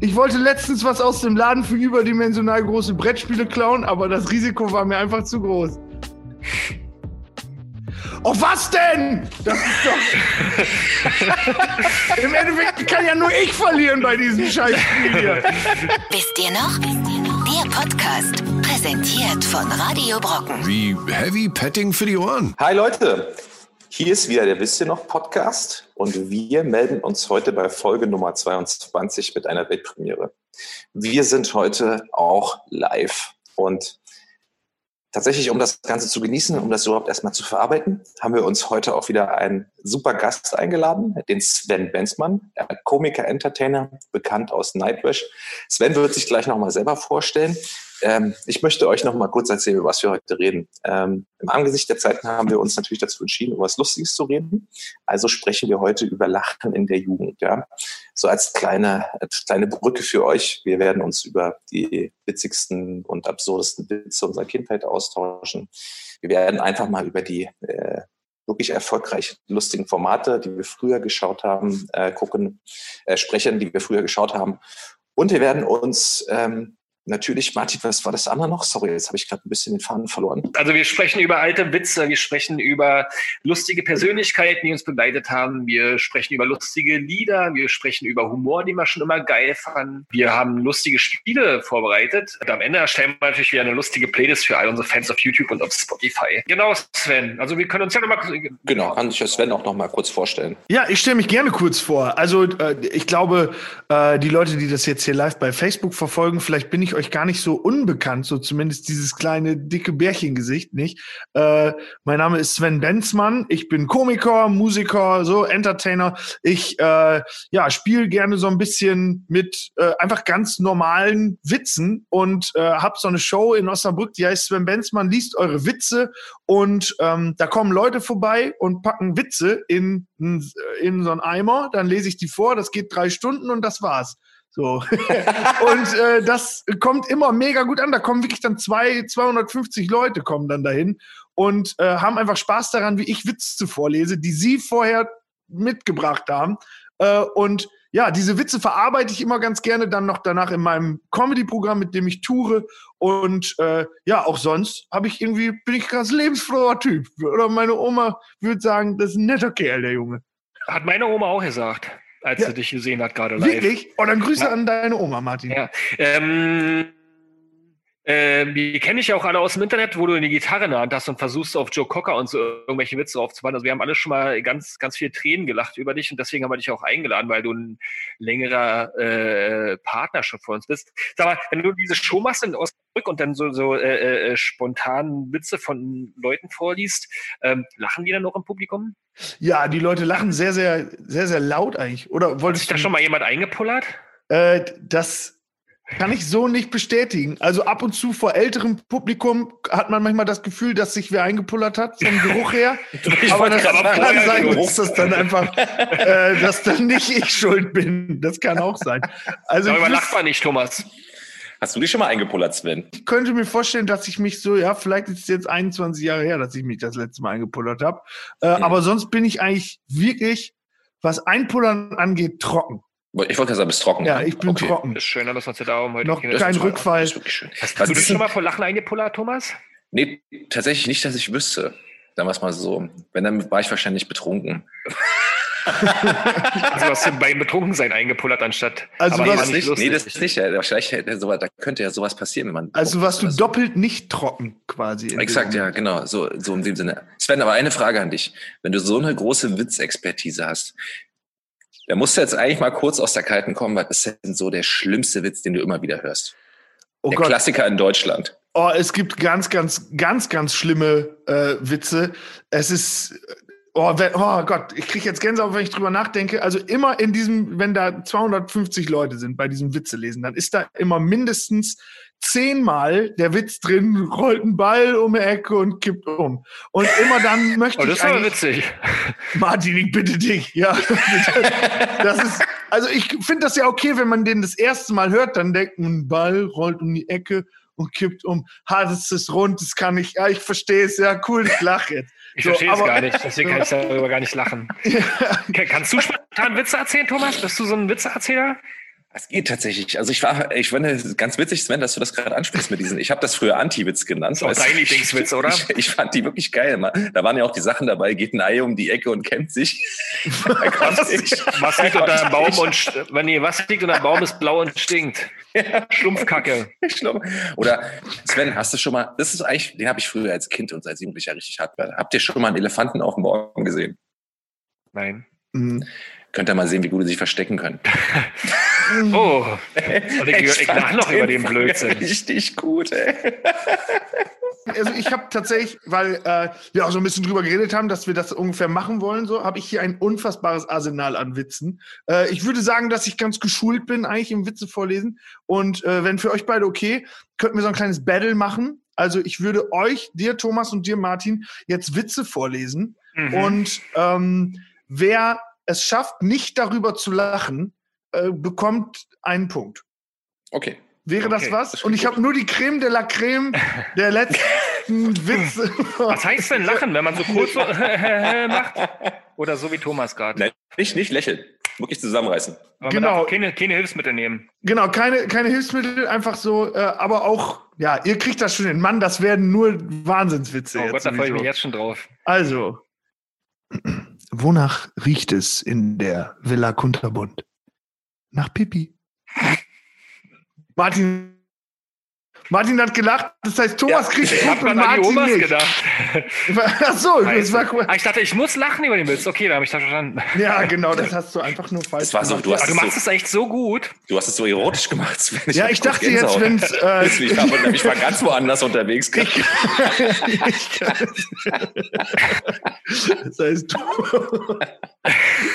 Ich wollte letztens was aus dem Laden für überdimensional große Brettspiele klauen, aber das Risiko war mir einfach zu groß. Oh, was denn? Das ist doch. Im Endeffekt kann ja nur ich verlieren bei diesem Scheißspiel hier. Wisst ihr noch? Der Podcast, präsentiert von Radio Brocken. Wie Heavy Petting für die Ohren. Hi Leute, hier ist wieder der Wisst ihr noch Podcast und wir melden uns heute bei Folge Nummer 22 mit einer Weltpremiere. Wir sind heute auch live und tatsächlich, um das Ganze zu genießen, um das überhaupt erstmal zu verarbeiten, haben wir uns heute auch wieder einen super Gast eingeladen, den Sven Benzmann, Komiker, Entertainer, bekannt aus Nightwish. Sven wird sich gleich nochmal selber vorstellen. Ähm, ich möchte euch noch mal kurz erzählen, über was wir heute reden. Ähm, Im Angesicht der Zeiten haben wir uns natürlich dazu entschieden, über was Lustiges zu reden. Also sprechen wir heute über Lachen in der Jugend. Ja? So als kleine, als kleine Brücke für euch. Wir werden uns über die witzigsten und absurdesten Witze unserer Kindheit austauschen. Wir werden einfach mal über die äh, wirklich erfolgreich lustigen Formate, die wir früher geschaut haben, äh, gucken, äh, sprechen, die wir früher geschaut haben. Und wir werden uns ähm, natürlich, Martin, was war das andere noch? Sorry, jetzt habe ich gerade ein bisschen den Faden verloren. Also wir sprechen über alte Witze, wir sprechen über lustige Persönlichkeiten, die uns begleitet haben, wir sprechen über lustige Lieder, wir sprechen über Humor, den wir schon immer geil fanden. Wir haben lustige Spiele vorbereitet. Und am Ende erstellen wir natürlich wieder eine lustige Playlist für all unsere Fans auf YouTube und auf Spotify. Genau, Sven. Also wir können uns ja nochmal... Genau, kann sich Sven auch nochmal kurz vorstellen. Ja, ich stelle mich gerne kurz vor. Also äh, ich glaube, äh, die Leute, die das jetzt hier live bei Facebook verfolgen, vielleicht bin ich euch gar nicht so unbekannt, so zumindest dieses kleine dicke Bärchengesicht nicht. Äh, mein Name ist Sven Benzmann. Ich bin Komiker, Musiker, so Entertainer. Ich äh, ja spiele gerne so ein bisschen mit äh, einfach ganz normalen Witzen und äh, habe so eine Show in Osnabrück, die heißt Sven Benzmann liest eure Witze und ähm, da kommen Leute vorbei und packen Witze in, in so einen Eimer. Dann lese ich die vor. Das geht drei Stunden und das war's. So. und äh, das kommt immer mega gut an. Da kommen wirklich dann zwei, 250 Leute kommen dann dahin und äh, haben einfach Spaß daran, wie ich Witze vorlese, die sie vorher mitgebracht haben. Äh, und ja, diese Witze verarbeite ich immer ganz gerne dann noch danach in meinem Comedy-Programm, mit dem ich toure. Und äh, ja, auch sonst habe ich irgendwie, bin ich ganz lebensfroher Typ. Oder meine Oma würde sagen, das ist ein netter Kerl, der Junge. Hat meine Oma auch gesagt als ja. sie dich gesehen hat, gerade live. Wirklich? Oh, dann Grüße ja. an deine Oma, Martin. Ja. Ähm, äh, die kenne ich ja auch alle aus dem Internet, wo du eine Gitarre in der Hand hast und versuchst auf Joe Cocker und so irgendwelche Witze aufzubauen. Also wir haben alle schon mal ganz, ganz viel Tränen gelacht über dich und deswegen haben wir dich auch eingeladen, weil du ein längerer äh, Partner schon für uns bist. Sag mal, wenn du diese Show machst in Osnabrück und dann so, so äh, äh, spontan Witze von Leuten vorliest, ähm, lachen die dann noch im Publikum? Ja, die Leute lachen sehr, sehr, sehr, sehr laut eigentlich. Oder wolltest Hat sich da schon mal jemand eingepullert? Äh, das kann ich so nicht bestätigen. Also ab und zu vor älterem Publikum hat man manchmal das Gefühl, dass sich wer eingepullert hat, vom Geruch her. Ich aber das kann sein, dass das dann einfach, äh, dass dann nicht ich schuld bin. Das kann auch sein. Also Darüber lacht man nicht, Thomas. Hast du dich schon mal eingepullert, Sven? Ich könnte mir vorstellen, dass ich mich so, ja, vielleicht ist es jetzt 21 Jahre her, dass ich mich das letzte Mal eingepullert habe. Äh, hm. Aber sonst bin ich eigentlich wirklich, was Einpullern angeht, trocken. Ich wollte sagen, bist trocken. Ja, ich bin okay. trocken. Ist schön, dass wir uns da heute Noch kein Rückfall. Das ist wirklich schön. Hast, du dich schon mal vor Lachen eingepullert, Thomas? Nee, tatsächlich nicht, dass ich wüsste. Sagen wir es mal so. Wenn, dann war ich wahrscheinlich betrunken. also hast du beim Betrunkensein eingepullert anstatt. Also aber was nicht, lustig. nee, das ist nicht. Ja, vielleicht hätte sowas, da könnte ja sowas passieren, wenn man. Also warst du so. doppelt nicht trocken quasi. Exakt, ja, genau. So, so in dem Sinne. Sven, aber eine Frage an dich. Wenn du so eine große Witzexpertise hast, da musst du jetzt eigentlich mal kurz aus der Kalten kommen, was ist denn so der schlimmste Witz, den du immer wieder hörst? Oh der Gott. Klassiker in Deutschland. Oh, es gibt ganz, ganz, ganz, ganz schlimme äh, Witze. Es ist, oh, wenn, oh Gott, ich kriege jetzt Gänsehaut, wenn ich drüber nachdenke. Also immer in diesem, wenn da 250 Leute sind bei diesem Witze lesen, dann ist da immer mindestens zehnmal der Witz drin, rollt ein Ball um die Ecke und kippt um. Und immer dann möchte oh, das ich. Das war witzig. Martin, ich bitte dich. Ja. Das ist, also ich finde das ja okay, wenn man den das erste Mal hört, dann denkt man, ein Ball rollt um die Ecke und kippt um. Ha, das ist rund, das kann ich. Ja, ich verstehe es. Ja, cool, ich lache jetzt. Ich so, verstehe es gar nicht, deswegen kann ich darüber gar nicht lachen. Ja. Kannst du spontan Witze erzählen, Thomas? Bist du so ein Witzeerzähler? Es geht tatsächlich. Also ich war, ich finde ganz witzig, Sven, dass du das gerade ansprichst mit diesen. Ich habe das früher Anti-Witz genannt. Das ist auch dein Lieblingswitz, oder? Ich, ich, fand die wirklich geil. Da waren ja auch die Sachen dabei, geht ein Ei um die Ecke und kämmt sich. was, ich, was liegt unter einem Baum und wenn nee, was liegt unter einem Baum ist blau und stinkt. Ja. Schlumpfkacke. Oder Sven, hast du schon mal, das ist eigentlich, den habe ich früher als Kind und als Jugendlicher richtig hart. Habt ihr schon mal einen Elefanten auf dem Baum gesehen? Nein. Mhm. Könnt ihr mal sehen, wie gut sie sich verstecken können. oh, und ich, ich, ich lach noch über den Blödsinn. Richtig gut, ey. Also ich habe tatsächlich, weil äh, wir auch so ein bisschen drüber geredet haben, dass wir das ungefähr machen wollen, so habe ich hier ein unfassbares Arsenal an Witzen. Äh, ich würde sagen, dass ich ganz geschult bin, eigentlich im Witze vorlesen. Und äh, wenn für euch beide okay, könnten wir so ein kleines Battle machen. Also ich würde euch, dir Thomas und dir Martin, jetzt Witze vorlesen. Mhm. Und ähm, wer es schafft, nicht darüber zu lachen, äh, bekommt einen Punkt. Okay. Wäre okay, das was? Das Und ich habe nur die Creme de la Creme der letzten Witze. Was heißt denn lachen, wenn man so kurz so macht? Oder so wie Thomas gerade? Nicht, nicht lächeln. Wirklich zusammenreißen. Aber genau. Keine, keine Hilfsmittel nehmen. Genau, keine, keine Hilfsmittel, einfach so, äh, aber auch, ja, ihr kriegt das schon hin. Mann, das werden nur Wahnsinnswitze. Oh Gott, da freue ich mich jetzt schon drauf. Also, Wonach riecht es in der Villa Kunterbund? Nach Pipi. Martin Martin hat gelacht, das heißt, Thomas ja, kriegt ich Punkt und Martin Omas nicht. gedacht. Ach so, das war cool. Ah, ich dachte, ich muss lachen über den Witz. Okay, da habe ich das verstanden. Ja, genau, das hast du einfach nur falsch das war so, du, hast du machst es so, echt so gut. Du hast es so erotisch gemacht. Sven. Ich ja, ich dachte jetzt, wenn es... Äh, ich, war, ich war ganz woanders unterwegs. Ich, das heißt, du...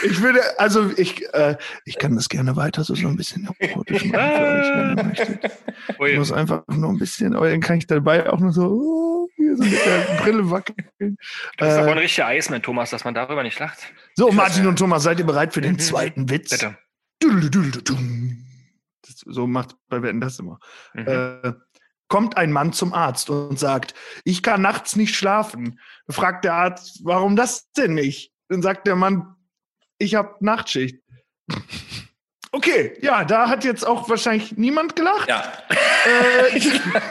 Ich würde, also ich, äh, ich kann das gerne weiter so, so ein bisschen erotisch machen, Ich muss einfach noch ein bisschen, aber dann kann ich dabei auch noch so, uh, hier so mit der Brille wackeln. Das ist äh, aber ein richtiger Eismann, Thomas, dass man darüber nicht lacht. So, Martin und Thomas, seid ihr bereit für den mhm. zweiten Witz? Bitte. Das, so macht bei Wetten das immer. Mhm. Äh, kommt ein Mann zum Arzt und sagt, ich kann nachts nicht schlafen. Fragt der Arzt, warum das denn nicht? Dann sagt der Mann, ich habe Nachtschicht. Okay, ja, da hat jetzt auch wahrscheinlich niemand gelacht. Ja. Äh,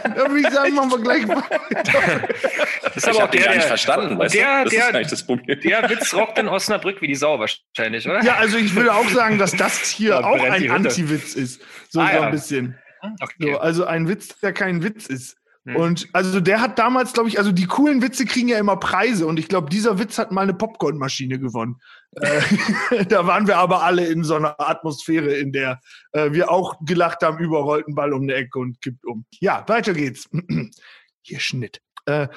da würde ich sagen, machen wir gleich weiter. Das ist aber auch der, der, verstanden, weißt der, du? Das der, ist das Problem. Der Witz rockt in Osnabrück wie die Sau wahrscheinlich, oder? Ja, also ich würde auch sagen, dass das hier ja, auch ein Anti-Witz ist. So, ah, so ein bisschen. Okay. So, also ein Witz, der kein Witz ist. Hm. Und also der hat damals, glaube ich, also die coolen Witze kriegen ja immer Preise und ich glaube, dieser Witz hat mal eine Popcornmaschine gewonnen. Äh, da waren wir aber alle in so einer Atmosphäre, in der äh, wir auch gelacht haben, ein Ball um eine Ecke und kippt um. Ja, weiter geht's. Hier Schnitt. Äh,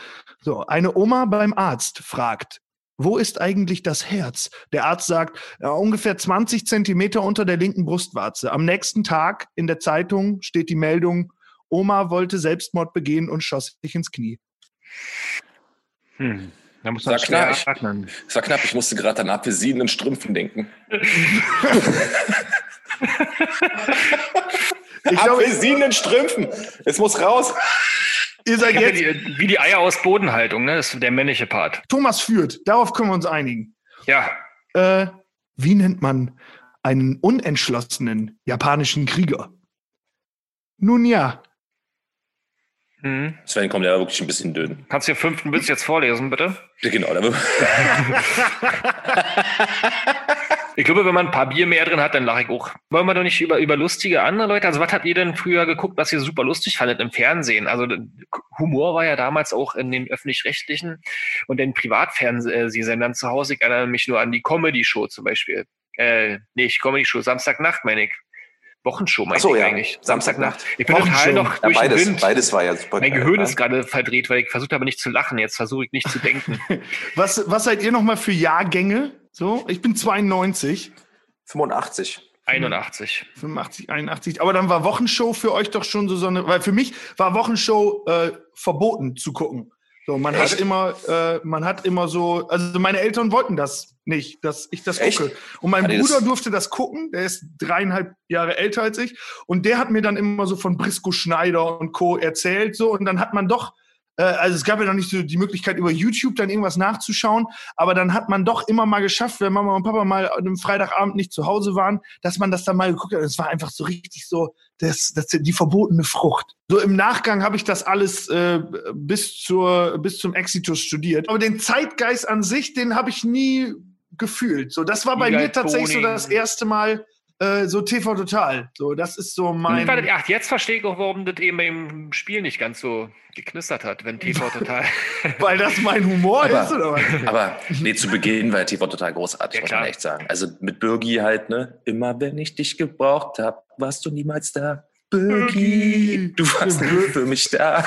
so, eine Oma beim Arzt fragt, wo ist eigentlich das Herz? Der Arzt sagt, ja, ungefähr 20 Zentimeter unter der linken Brustwarze. Am nächsten Tag in der Zeitung steht die Meldung, Oma wollte Selbstmord begehen und schoss sich ins Knie. Hm. Da muss man das war knapp. atmen. Das war knapp. Ich musste gerade an Apfelsinen und Strümpfen denken. Apfelsinen und Strümpfen. Es muss raus. Ihr seid jetzt wie, wie die Eier aus Bodenhaltung, ne? Das ist der männliche Part. Thomas führt. Darauf können wir uns einigen. Ja. Äh, wie nennt man einen unentschlossenen japanischen Krieger? Nun ja, Mhm. Sven kommt ja wirklich ein bisschen dünn. Kannst du den fünften Witz jetzt vorlesen, bitte? Ja, genau. ich glaube, wenn man ein paar Bier mehr drin hat, dann lache ich auch. Wollen wir doch nicht über, über lustige andere Leute? Also, was habt ihr denn früher geguckt, was ihr super lustig fandet im Fernsehen? Also, Humor war ja damals auch in den öffentlich-rechtlichen und den Privatfernsehsendern zu Hause. Ich erinnere mich nur an die Comedy-Show zum Beispiel. Äh, nee, Comedy-Show, Samstagnacht, meine ich. Wochenshow meine so, ich ja. eigentlich. Samstagnacht. Ich bin total noch durch ja, beides, den Wind. Beides war ja super. Mein Gehirn ist gerade verdreht, weil ich versucht habe nicht zu lachen. Jetzt versuche ich nicht zu denken. was, was seid ihr nochmal für Jahrgänge? So, ich bin 92. 85. 81. 85, 81. Aber dann war Wochenshow für euch doch schon so, so eine, weil für mich war Wochenshow äh, verboten zu gucken. So, man Echt? hat immer, äh, man hat immer so, also meine Eltern wollten das nicht, dass ich das Echt? gucke. Und mein hat Bruder das? durfte das gucken, der ist dreieinhalb Jahre älter als ich. Und der hat mir dann immer so von Brisco Schneider und Co. erzählt, so. Und dann hat man doch also es gab ja noch nicht so die Möglichkeit, über YouTube dann irgendwas nachzuschauen, aber dann hat man doch immer mal geschafft, wenn Mama und Papa mal an einem Freitagabend nicht zu Hause waren, dass man das dann mal geguckt hat. Es war einfach so richtig so, das, das die verbotene Frucht. So im Nachgang habe ich das alles äh, bis, zur, bis zum Exitus studiert. Aber den Zeitgeist an sich, den habe ich nie gefühlt. So, das war bei mir tatsächlich so das erste Mal, äh, so TV Total. So, das ist so mein. Ach, jetzt verstehe ich auch, warum das eben im Spiel nicht ganz so geknistert hat, wenn TV Total. Weil das mein Humor aber, ist, oder was? Aber nee, zu Beginn war TV total großartig, ja, muss man echt sagen. Also mit Birgi halt, ne? Immer wenn ich dich gebraucht habe, warst du niemals da. Birgi, du warst nie für mich da.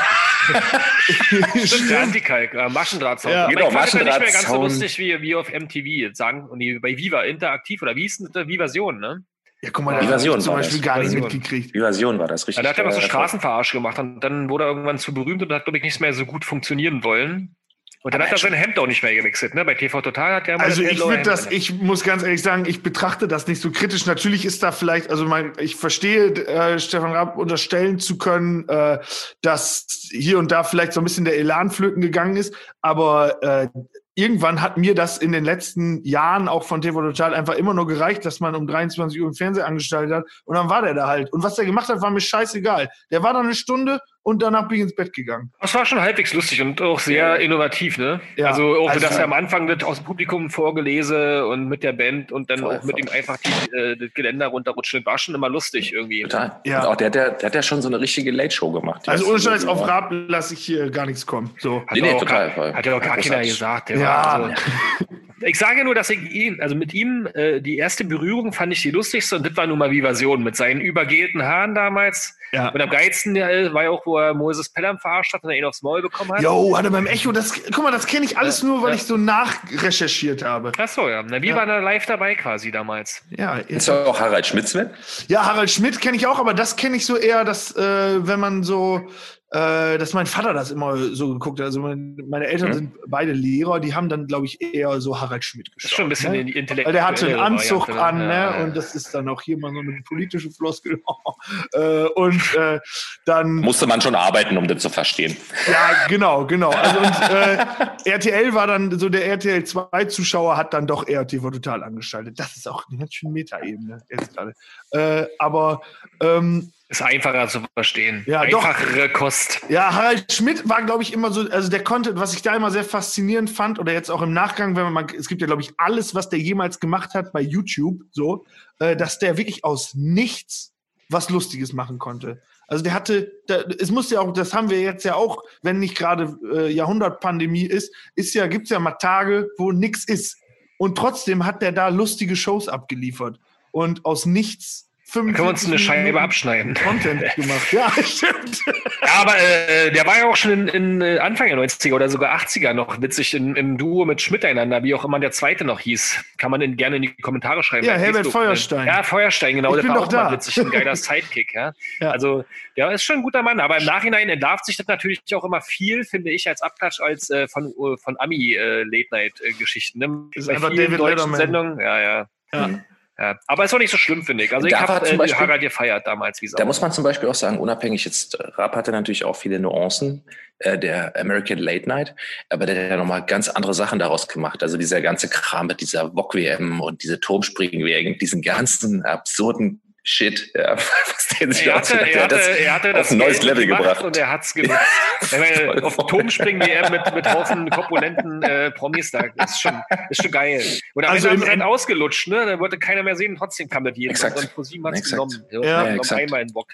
Stimmt, der Antikalk, äh, Maschendrahtzaun. Ja, genau, ich fand das nicht mehr ganz so Maschendrahtzaun. lustig wie, wie auf MTV jetzt sagen. Und bei Viva, interaktiv oder wie hieß denn das? Vivasion, ne? Ja, guck mal, da hab ich zum war Beispiel das. gar nicht mitgekriegt. Die Version war das Ja, richtig. da hat er mal so äh, Straßenverarsch gemacht und dann wurde er irgendwann zu berühmt und hat, glaube ich, nicht mehr so gut funktionieren wollen. Und dann Aber hat er schon- sein Hemd auch nicht mehr gewechselt, ne? Bei TV Total hat er mal Also ich würde das, ich muss ganz ehrlich sagen, ich betrachte das nicht so kritisch. Natürlich ist da vielleicht, also mein, ich verstehe äh, Stefan Raab unterstellen zu können, äh, dass hier und da vielleicht so ein bisschen der Elan flöten gegangen ist, aber äh, irgendwann hat mir das in den letzten Jahren auch von TV Total einfach immer nur gereicht, dass man um 23 Uhr im Fernseher angestellt hat und dann war der da halt. Und was der gemacht hat, war mir scheißegal. Der war da eine Stunde und danach bin ich ins Bett gegangen. Das war schon halbwegs lustig und auch sehr innovativ, ne? Ja, also auch, also- dass er am Anfang das aus dem Publikum vorgelese und mit der Band und dann Voll, auch mit voll. ihm einfach die, äh, das Geländer runterrutschen. Das war schon immer lustig irgendwie. Total. Ja. Und auch der, der, der hat ja schon so eine richtige Late-Show gemacht. Also Das- ohne Scheiß, auf Raab lasse ich hier gar nichts kommen. So. Hat Nee, ja nee, auch total, Gar, voll. hat ja auch gar keiner gesagt. Der Ja. war also, ich sage nur, dass ich ihn, also mit ihm, äh, die erste Berührung fand ich die lustigste und das war nun mal wie Version mit seinen übergelten Haaren damals. Ja. Und am geilsten äh, war ja auch, wo er Moses Pelham verarscht hat und er ihn aufs Maul bekommen hat. Jo, hatte beim Echo, das, guck mal, das kenne ich alles nur, weil ja. ich so nachrecherchiert habe. Ach so, ja. Na, wir Ja. waren da live dabei quasi damals. Ja, Ist ja auch Harald Schmidt, Sven? ja Harald Schmidt kenne ich auch, aber das kenne ich so eher, dass, äh, wenn man so, äh, dass mein Vater das immer so geguckt hat. Also mein, meine Eltern Mhm. sind beide Lehrer, die haben dann, glaube ich, eher so Harald Schmidt Das geschaut. ist schon ein bisschen ne? in die intellektuelle Weil der hatte einen Anzug Variante, an, Ja, ne? ja. Und das ist dann auch hier mal so eine politische Floskel. äh, und äh, dann. Musste man schon arbeiten, um das zu verstehen. Ja, genau, genau. Also und, äh, RTL war dann so der RTL 2 Zuschauer hat dann doch eher TV total angeschaltet. Das ist auch eine ganz schöne Metaebene jetzt gerade. Äh, aber ähm, Ist einfacher zu verstehen. Ja, doch. Einfachere Kost. ja, Harald Schmidt war, glaube ich, immer so, also der konnte, was ich da immer sehr faszinierend fand, oder jetzt auch im Nachgang, wenn man mal, es gibt ja, glaube ich, alles, was der jemals gemacht hat bei YouTube, so, äh, dass der wirklich aus nichts was Lustiges machen konnte. Also der hatte, der, es muss ja auch, das haben wir jetzt ja auch, wenn nicht gerade äh, Jahrhundertpandemie ist, ist ja, gibt's ja mal Tage, wo nix ist. Und trotzdem hat der da lustige Shows abgeliefert. Und aus nichts können wir uns 45 eine Scheibe abschneiden. Content gemacht. Ja, stimmt. Ja, aber äh, der war ja auch schon in, in äh, Anfang der 90er oder sogar 80er noch witzig in, im Duo mit Schmidt einander, wie auch immer der zweite noch hieß. Kann man in, gerne in die Kommentare schreiben. Ja, Herbert Facebook. Feuerstein. Ja, Feuerstein, genau. Ich der war auch mal da. witzig, ein geiler Sidekick. Ja. Ja. Also der ist schon ein guter Mann, aber im Nachhinein entlarvt sich das natürlich auch immer viel, finde ich, als Abklatsch als äh, von, äh, von Ami-Late-Night-Geschichten. ne? Ist Bei einfach David deutschen Letterman. Sendungen, ja, ja. Ja. Ja, aber ist auch nicht so schlimm, finde ich. Also ich habe zum äh, Beispiel- Harald gefeiert damals, wie Da muss man zum Beispiel auch sagen, unabhängig jetzt, äh, Raab hatte natürlich auch viele Nuancen, äh, der American Late Night, aber der hat ja nochmal ganz andere Sachen daraus gemacht. Also dieser ganze Kram mit dieser VOG-WM und diese Turmspringen-WM, diesen ganzen absurden Shit, ja, was der sich Er hatte, er hat, hatte, das er hatte auf das ein neues Geld Level gemacht gebracht. Und er hat's gemacht. Ich meine, auf dem Turmspringen WM mit, mit Haufen korpulenten äh, Promis da. ist schon, ist schon geil. Und am Also Ende haben im sie End- ausgelutscht, ne? Da wollte keiner mehr sehen, trotzdem kam das jeden. Exakt. Und ProSieben hat's Exakt. genommen. Ja, ja exakt. einmal in Bock.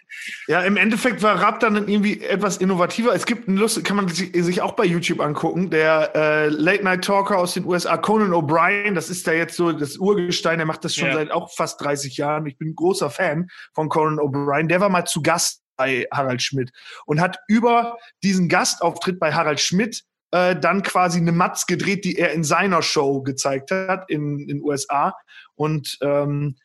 Ja, im Endeffekt war Raab dann irgendwie etwas innovativer. Es gibt einen Lust, kann man sich, auch bei YouTube angucken. Der äh, Late Night Talker aus den USA, Conan O'Brien, das ist da jetzt so das Urgestein, der macht das schon Ja. seit auch fast 30 Jahren. Ich bin ein großer Fan von Conan O'Brien. Der war mal zu Gast bei Harald Schmidt und hat über diesen Gastauftritt bei Harald Schmidt äh, dann quasi eine Matz gedreht, die er in seiner Show gezeigt hat in den USA. Und ähm,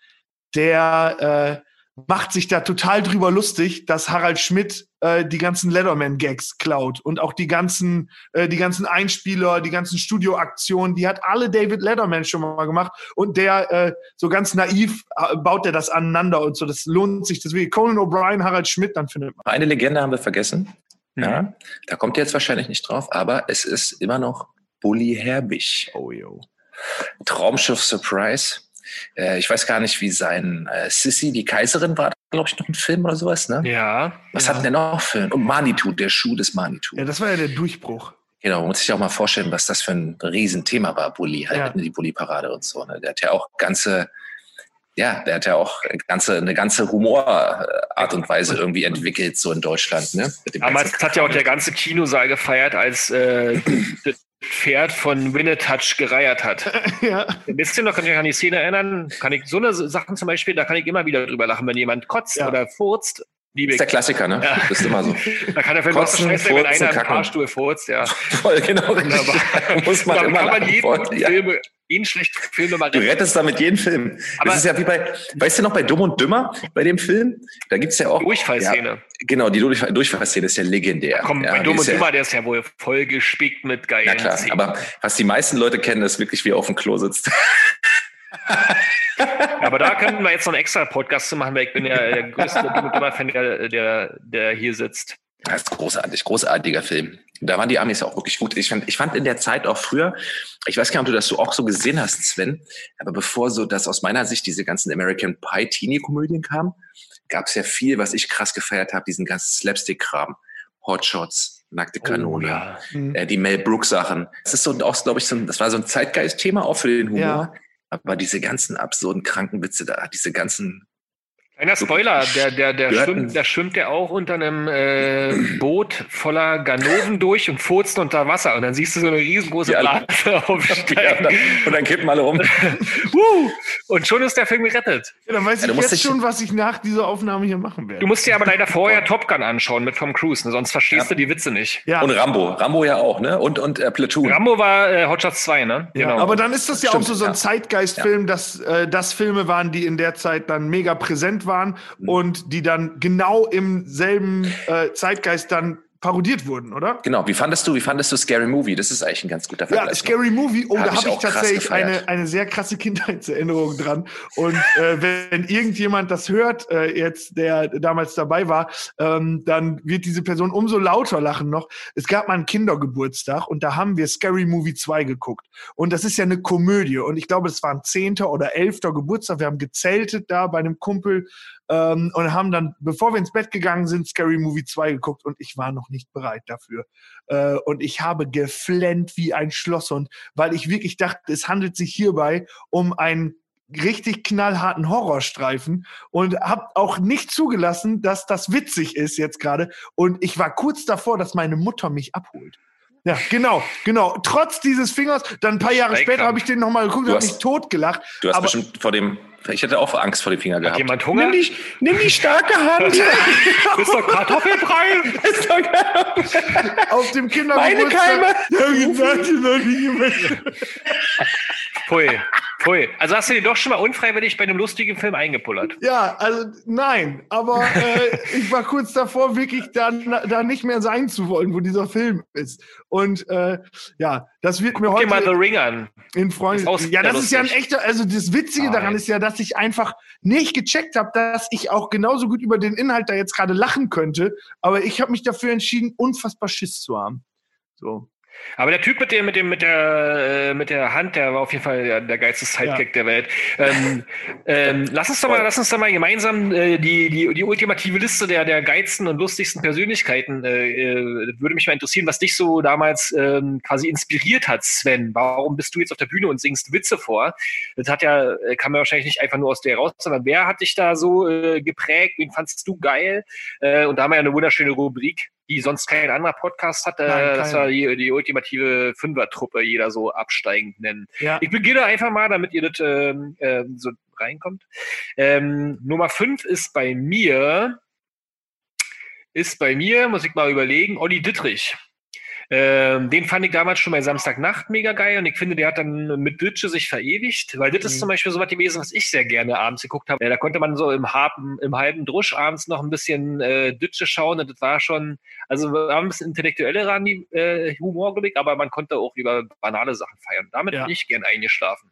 der äh, macht sich da total drüber lustig, dass Harald Schmidt äh, die ganzen Leatherman-Gags klaut und auch die ganzen, äh, die ganzen Einspieler, die ganzen Studioaktionen, die hat alle David Letterman schon mal gemacht und der äh, so ganz naiv äh, baut der das aneinander und so. Das lohnt sich deswegen. Conan O'Brien, Harald Schmidt, dann findet man. Eine Legende haben wir vergessen. Ja, da kommt ihr jetzt wahrscheinlich nicht drauf, aber es ist immer noch Bully Herbig. Oh, yo. Traumschiff Surprise. Äh, ich weiß gar nicht, wie sein äh, Sissy, die Kaiserin, war, glaube ich, noch ein Film oder sowas, ne? Ja. Was Ja. hat denn noch für ein? Und Manitou, der Schuh des Manitou. Ja, das war ja der Durchbruch. Genau, man muss sich auch mal vorstellen, was das für ein Riesenthema war, Bully, halt Ja. ne, die Bully-Parade und so. Ne? Der hat ja auch ganze, ja, der hat ja auch ganze, eine ganze Humorart und Weise irgendwie entwickelt, so in Deutschland, ne? Damals hat ja auch der ganze Kinosaal gefeiert, als äh, das Pferd von Winnetouch gereiert hat. ja. Wisst ihr noch, könnt ihr euch an die Szene erinnern? Kann ich so eine Sachen zum Beispiel, da kann ich immer wieder drüber lachen, wenn jemand kotzt Ja. oder furzt. Liebe Das ist der ich. Klassiker, ne? Ja. Das ist immer so. Da kann er vielleicht was Kotzen, scheiße, wenn furzen, einer im kacken. Fahrstuhl furzt, ja. Voll, genau. richtig. Wunderbar. Da muss man da immer kann man jeden Voll, guten ja. Film, jeden schlechten Film Du retten. rettest damit jeden Film. Aber- das ist ja wie bei, weißt du noch, bei Dumm und Dümmer, bei dem Film, da gibt's ja auch. Durchfallszene. Ja, genau, die Durchfall, Durchfallszene ist ja legendär. Komm, ja, bei Dumm und ja, Dümmer, der ist ja wohl voll gespickt mit geilen Na klar, Szenen. aber was die meisten Leute kennen, ist wirklich, wie er auf dem Klo sitzt. Aber da könnten wir jetzt noch einen extra Podcast zu machen, weil ich bin ja der größte Dumm und Dümmer-Fan, der, der, der hier sitzt. Das ist großartig, großartiger Film. Da waren die Amis auch wirklich gut. Ich fand, ich fand in der Zeit auch früher, ich weiß gar nicht, ob du das so auch so gesehen hast, Sven, aber bevor so das aus meiner Sicht diese ganzen American Pie Teenie-Komödien kamen, gab es ja viel, was ich krass gefeiert habe, diesen ganzen Slapstick-Kram. Hotshots, nackte Kanone, Oh, ja. Mhm. äh, die Mel Brooks Sachen. Das ist so auch, glaube ich, so ein, das war so ein Zeitgeist-Thema auch für den Humor. Ja. Aber diese ganzen absurden Krankenwitze da, diese ganzen, Kleiner Spoiler, der, der, der, schwimmt, der schwimmt ja auch unter einem äh, Boot voller Ganoven durch und furzt unter Wasser. Und dann siehst du so eine riesengroße Ja. Blase ja, aufsteigen. und dann kippen alle um. Wuh! Und schon ist der Film gerettet. Ja, dann weiß Ja, du ich jetzt dich- schon, was ich nach dieser Aufnahme hier machen werde. Du musst dir aber leider vorher Top Gun anschauen mit Tom Cruise, ne? sonst verstehst Ja. du die Witze nicht. ja. Und Rambo. Rambo ja auch, ne? Und, und äh, Platoon. Rambo war äh, Hot Shots 2, ne? Ja, aber dann ist das ja Stimmt, auch so, so ein ja. Zeitgeistfilm, dass äh, das Filme waren, die in der Zeit dann mega präsent waren Mhm. und die dann genau im selben äh, Zeitgeist dann parodiert wurden, oder? Genau. Wie fandest du, wie fandest du ScaryMovie? Das ist eigentlich ein ganz guter Ja, Vergleich. Scary Movie, oh, Hab da ich habe ich krass tatsächlich eine, eine sehr krasse Kindheitserinnerung dran. Und äh, wenn irgendjemand das hört, äh, jetzt, der damals dabei war, ähm, dann wird diese Person umso lauter lachen noch. Es gab mal einen Kindergeburtstag und da haben wir Scary Movie 2 geguckt. Und das ist ja eine Komödie. Und ich glaube, es war ein zehnter oder elfter Geburtstag. Wir haben gezeltet da bei einem Kumpel ähm, und haben dann, bevor wir ins Bett gegangen sind, Scary Movie 2 geguckt und ich war noch nicht bereit dafür. Äh, und ich habe geflennt wie ein Schlosshund, weil ich wirklich dachte, es handelt sich hierbei um einen richtig knallharten Horrorstreifen und habe auch nicht zugelassen, dass das witzig ist jetzt gerade. Und ich war kurz davor, dass meine Mutter mich abholt. Ja, genau, genau. Trotz dieses Fingers, dann ein paar Jahre Schräg später habe ich den nochmal geguckt und habe mich totgelacht. Du hast aber- bestimmt vor dem, ich hätte auch Angst vor dem Finger Hat gehabt. jemand Hunger? die, nimm die starke Hand. Bist doch Kartoffelbrei? Ist doch geil. Auf dem Meine Kindergeburtstag. Keime. Ja, pfui. Also hast du dir doch schon mal unfreiwillig bei einem lustigen Film eingepullert. Ja, also nein, aber äh, ich war kurz davor, wirklich da, da nicht mehr sein zu wollen, wo dieser Film ist. Und äh, ja, das wird mir Guck dir mal The heute Ring an. in Freunden. Ja, das sehr ist ja ein lustig. echter, also das Witzige daran Nein. ist ja, dass ich einfach nicht gecheckt habe, dass ich auch genauso gut über den Inhalt da jetzt gerade lachen könnte. Aber ich habe mich dafür entschieden, unfassbar Schiss zu haben. So. Aber der Typ mit dem, mit dem, mit der, äh, mit der Hand, der war auf jeden Fall der, der geilste Sidekick der Welt. Ähm, ähm, lass uns doch mal, lass uns doch mal gemeinsam äh, die, die, die ultimative Liste der, der geilsten und lustigsten Persönlichkeiten. Äh, äh, würde mich mal interessieren, was dich so damals ähm, quasi inspiriert hat, Sven. Warum bist du jetzt auf der Bühne und singst Witze vor? Das hat ja, äh, kam ja wahrscheinlich nicht einfach nur aus dir raus, sondern wer hat dich da so äh, geprägt? Wen fandst du geil? Äh, und da haben wir ja eine wunderschöne Rubrik, die sonst kein anderer Podcast hat. Äh, Nein, das keiner. war die, die ultimative Fünfertruppe, jeder so absteigend nennen. Ja. Ich beginne einfach mal, damit ihr das ähm, so reinkommt. Ähm, Nummer fünf ist bei mir, ist bei mir, muss ich mal überlegen, Olli Dittrich. Ähm, den fand ich damals schon bei Samstagnacht mega geil und ich finde, der hat dann mit Ditsche sich verewigt, weil das ist Mhm. zum Beispiel so was gewesen, was ich sehr gerne abends geguckt habe. Da konnte man so im, Haben, im halben Drusch abends noch ein bisschen äh, Ditsche schauen und das war schon, also war ein bisschen intellektueller äh, Humor gelegt, aber man konnte auch über banale Sachen feiern. Damit Ja. bin ich gern eingeschlafen.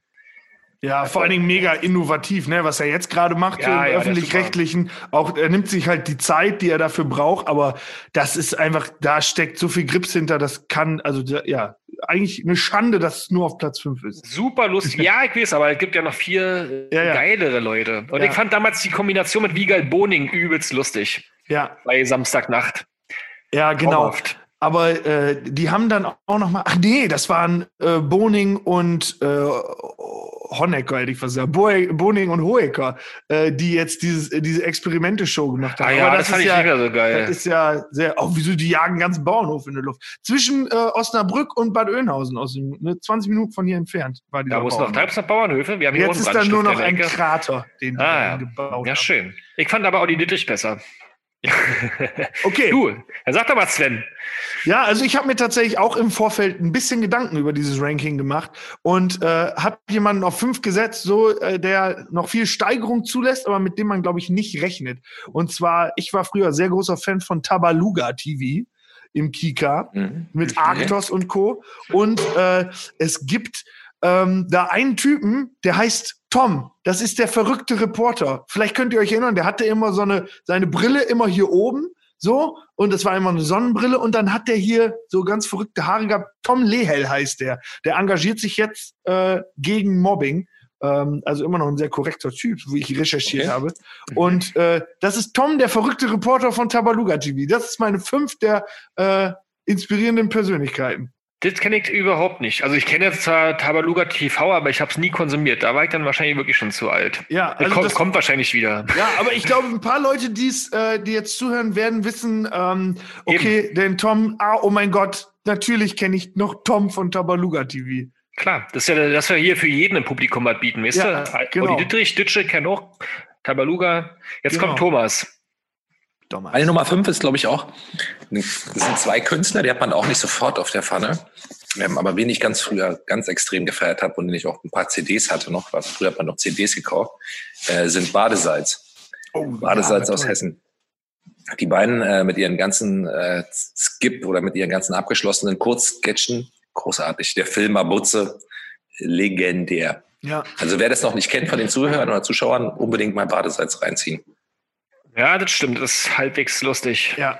Ja, vor allen Dingen mega innovativ, ne? was er jetzt gerade macht, Ja, so im ja, öffentlich-rechtlichen. Auch er nimmt sich halt die Zeit, die er dafür braucht, aber das ist einfach, da steckt so viel Grips hinter, das kann, also ja, eigentlich eine Schande, dass es nur auf Platz 5 ist. Super lustig. Ja, ich weiß, aber es gibt ja noch vier äh, Ja, geilere Leute. Und ich fand damals die Kombination mit Wiegald Boning übelst lustig. Ja, Bei Samstagnacht. ja, genau. Traumhaft. Aber äh, die haben dann auch noch mal, ach nee, das waren äh, Boning und äh, Honecker, hätte ich fast gesagt, Boning und Hoeker, äh, die jetzt dieses, äh, diese Experimente-Show gemacht haben. Ah ja, Aber das, fand ist ich ja, so geil. Das ist ja sehr, auch wieso die jagen ganzen Bauernhof in der Luft. Zwischen äh, Osnabrück und Bad Oeynhausen, aus dem, ne, 20 Minuten von hier entfernt, war dieser Da muss noch, da gibt's noch Bauernhöfe. Wir haben Jetzt ist da nur noch ein. Krater, den die Ah, ja. gebaut Ja, schön. Ich fand aber auch die Dittrich besser. Okay. du, dann sag doch mal, Sven. Ja, also ich habe mir tatsächlich auch im Vorfeld ein bisschen Gedanken über dieses Ranking gemacht und äh, habe jemanden auf fünf gesetzt, so äh, der noch viel Steigerung zulässt, aber mit dem man glaube ich nicht rechnet. Und zwar, ich war früher sehr großer Fan von Tabaluga TV im Kika Mhm. mit Arctos und Co. Und äh, es gibt ähm, da einen Typen, der heißt Tom. Das ist der verrückte Reporter. Vielleicht könnt ihr euch erinnern, der hatte immer so eine, seine Brille immer hier oben, so, und das war immer eine Sonnenbrille. Und dann hat der hier so ganz verrückte Haare gehabt. Tom Lehel heißt der. Der engagiert sich jetzt äh, gegen Mobbing. Ähm, also immer noch ein sehr korrekter Typ, wie ich recherchiert Okay. habe. Und äh, das ist Tom, der verrückte Reporter von Tabaluga TV. Das ist meine fünf der äh, inspirierenden Persönlichkeiten. Das kenne ich überhaupt nicht. Also ich kenne jetzt zwar Tabaluga TV, aber ich habe es nie konsumiert. Da war ich dann wahrscheinlich wirklich schon zu alt. Ja, Das also kommt, das, kommt wahrscheinlich wieder. ja, aber ich glaube, ein paar Leute, die's, äh, die jetzt zuhören, werden wissen, ähm, okay, denn Tom, ah, oh mein Gott, natürlich kenne ich noch Tom von Tabaluga TV. Klar, das ist ja das wir hier für jeden im Publikum was bieten, weißt Ja, du? genau. Oh, die Dittrich, Ditsche kennen auch Tabaluga. Jetzt Genau. kommt Thomas. Thomas. Meine Nummer fünf ist, glaube ich, auch, das sind zwei Künstler, die hat man auch nicht sofort auf der Pfanne. Ähm, aber wen ich ganz früher ganz extrem gefeiert habe und den ich auch ein paar CDs hatte noch, weil früher hat man noch CDs gekauft, äh, sind Badesalz. oh, Badesalz ja, aus. Hessen. Die beiden äh, mit ihren ganzen äh, Skip oder mit ihren ganzen abgeschlossenen Kurzsketchen, großartig. Der Film Abuze, legendär. Ja, Also wer das noch nicht kennt von den Zuhörern oder Zuschauern, unbedingt mal Badesalz reinziehen. Ja, das stimmt. Das ist halbwegs lustig. ja.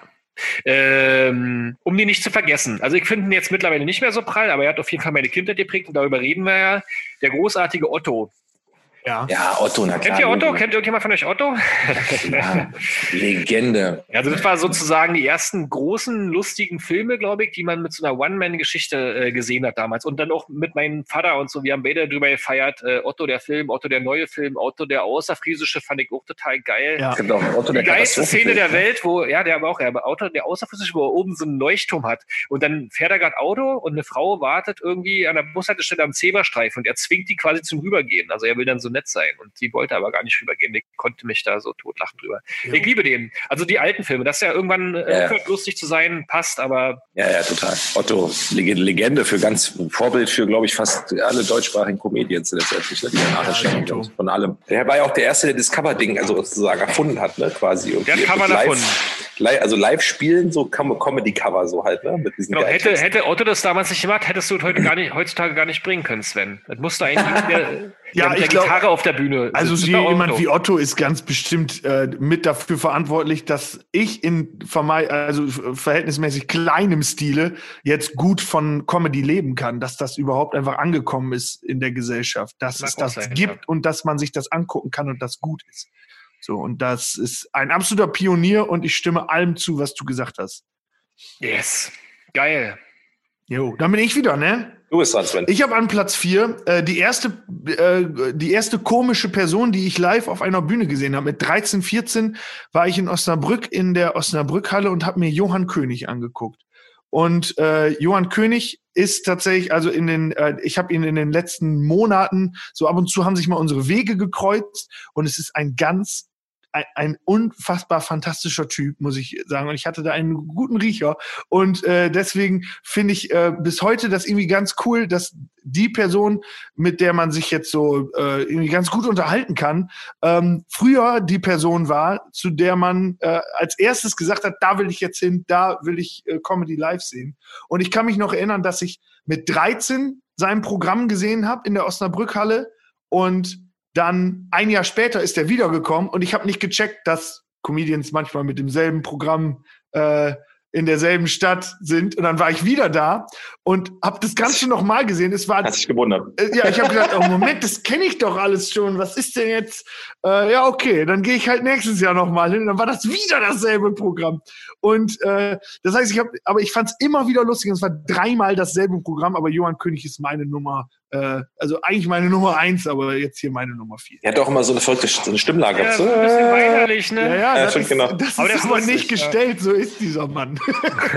Ähm, um die nicht zu vergessen. Also ich finde ihn jetzt mittlerweile nicht mehr so prall, aber er hat auf jeden Fall meine Kindheit geprägt und darüber reden wir ja. Der großartige Otto. Ja. Ja, Otto, na klar. Kennt ihr Otto? Kennt irgendjemand von euch Otto? Ja, Legende. Also das war sozusagen die ersten großen, lustigen Filme, glaube ich, die man mit so einer One-Man-Geschichte äh, gesehen hat damals. Und dann auch mit meinem Vater und so. Wir haben beide drüber gefeiert. Äh, Otto der Film, Otto der neue Film, Otto der Außerfriesische fand ich auch total geil. Ja. Es gibt auch Otto, Die der geilste Szene der Katastrophenfilm. Welt, wo, ja, der aber auch, ja, aber Auto, der Außerfriesische, wo er oben so einen Leuchtturm hat. Und dann fährt er gerade Auto und eine Frau wartet irgendwie an der Bushaltestelle am Zebrastreifen und er zwingt die quasi zum Rübergehen. Also er will dann so nett sein und die wollte aber gar nicht rübergehen. Ich konnte mich da so totlachen drüber. Jo. Ich liebe den. Also die alten Filme, das ist ja irgendwann äh, Ja. aufhört, lustig zu sein, passt, aber Ja, ja, total. Otto, Leg- Legende für ganz, Vorbild für, glaube ich, fast alle deutschsprachigen Comedians letztendlich, ne, die danach Dito. sind. Von allem. Der war ja auch der Erste, der das Cover-Ding also sozusagen erfunden hat, ne, quasi. Und Der hat die- Cover live, erfunden. Live, also live spielen, so Com- Comedy-Cover, so halt, ne, mit diesen genau, hätte, hätte Otto das damals nicht gemacht, hättest du es heute gar nicht, heutzutage gar nicht bringen können, Sven. Das musste eigentlich der, Ja, mit ich der glaub- Gitarre auf der Bühne. Also Das war jemand wie Otto ist ganz bestimmt äh, mit dafür verantwortlich, dass ich in also verhältnismäßig kleinem Stile jetzt gut von Comedy leben kann, dass das überhaupt einfach angekommen ist in der Gesellschaft, dass Mag es das sein, gibt ja. und dass man sich das angucken kann und das gut ist. So und das ist ein absoluter Pionier und ich stimme allem zu, was du gesagt hast. Yes. Geil. Jo, dann bin ich wieder, ne? Du bist dran, Sven. Ich habe an Platz vier äh, die erste äh, die erste komische Person, die ich live auf einer Bühne gesehen habe. Mit 13, 14 war ich in Osnabrück in der Osnabrückhalle und habe mir Johann König angeguckt. Und äh, Johann König ist tatsächlich, also in den, äh, ich habe ihn in den letzten Monaten, so ab und zu haben sich mal unsere Wege gekreuzt und es ist ein ganz ein, ein unfassbar fantastischer Typ, muss ich sagen. Und ich hatte da einen guten Riecher. Und äh, deswegen finde ich äh, bis heute das irgendwie ganz cool, dass die Person, mit der man sich jetzt so äh, irgendwie ganz gut unterhalten kann, ähm, früher die Person war, zu der man äh, als erstes gesagt hat, da will ich jetzt hin, da will ich äh, Comedy live sehen. Und ich kann mich noch erinnern, dass ich mit 13 sein Programm gesehen habe in der Osnabrückhalle und dann ein Jahr später ist er wiedergekommen und ich habe nicht gecheckt, dass Comedians manchmal mit demselben Programm äh, in derselben Stadt sind. Und dann war ich wieder da und habe das Ganze noch mal gesehen. Es war, Hat sich gewundert. äh, ja, ich habe gedacht, oh Moment, das kenne ich doch alles schon. Was ist denn jetzt? Äh, ja, okay, dann gehe ich halt nächstes Jahr noch mal hin. Und dann war das wieder dasselbe Programm. Und äh, das heißt, ich habe, aber ich fand es immer wieder lustig. Und es war dreimal dasselbe Programm. Aber Johann König ist meine Nummer, äh, also eigentlich meine Nummer eins, aber jetzt hier meine Nummer vier. Er hat auch immer so eine verrückte so eine Stimmlage. Ja, so ein bisschen weinerlich, ne? Ja, ja, Ja, das, stimmt, ist, genau. das Aber ist aber nicht ja. gestellt. So ist dieser Mann.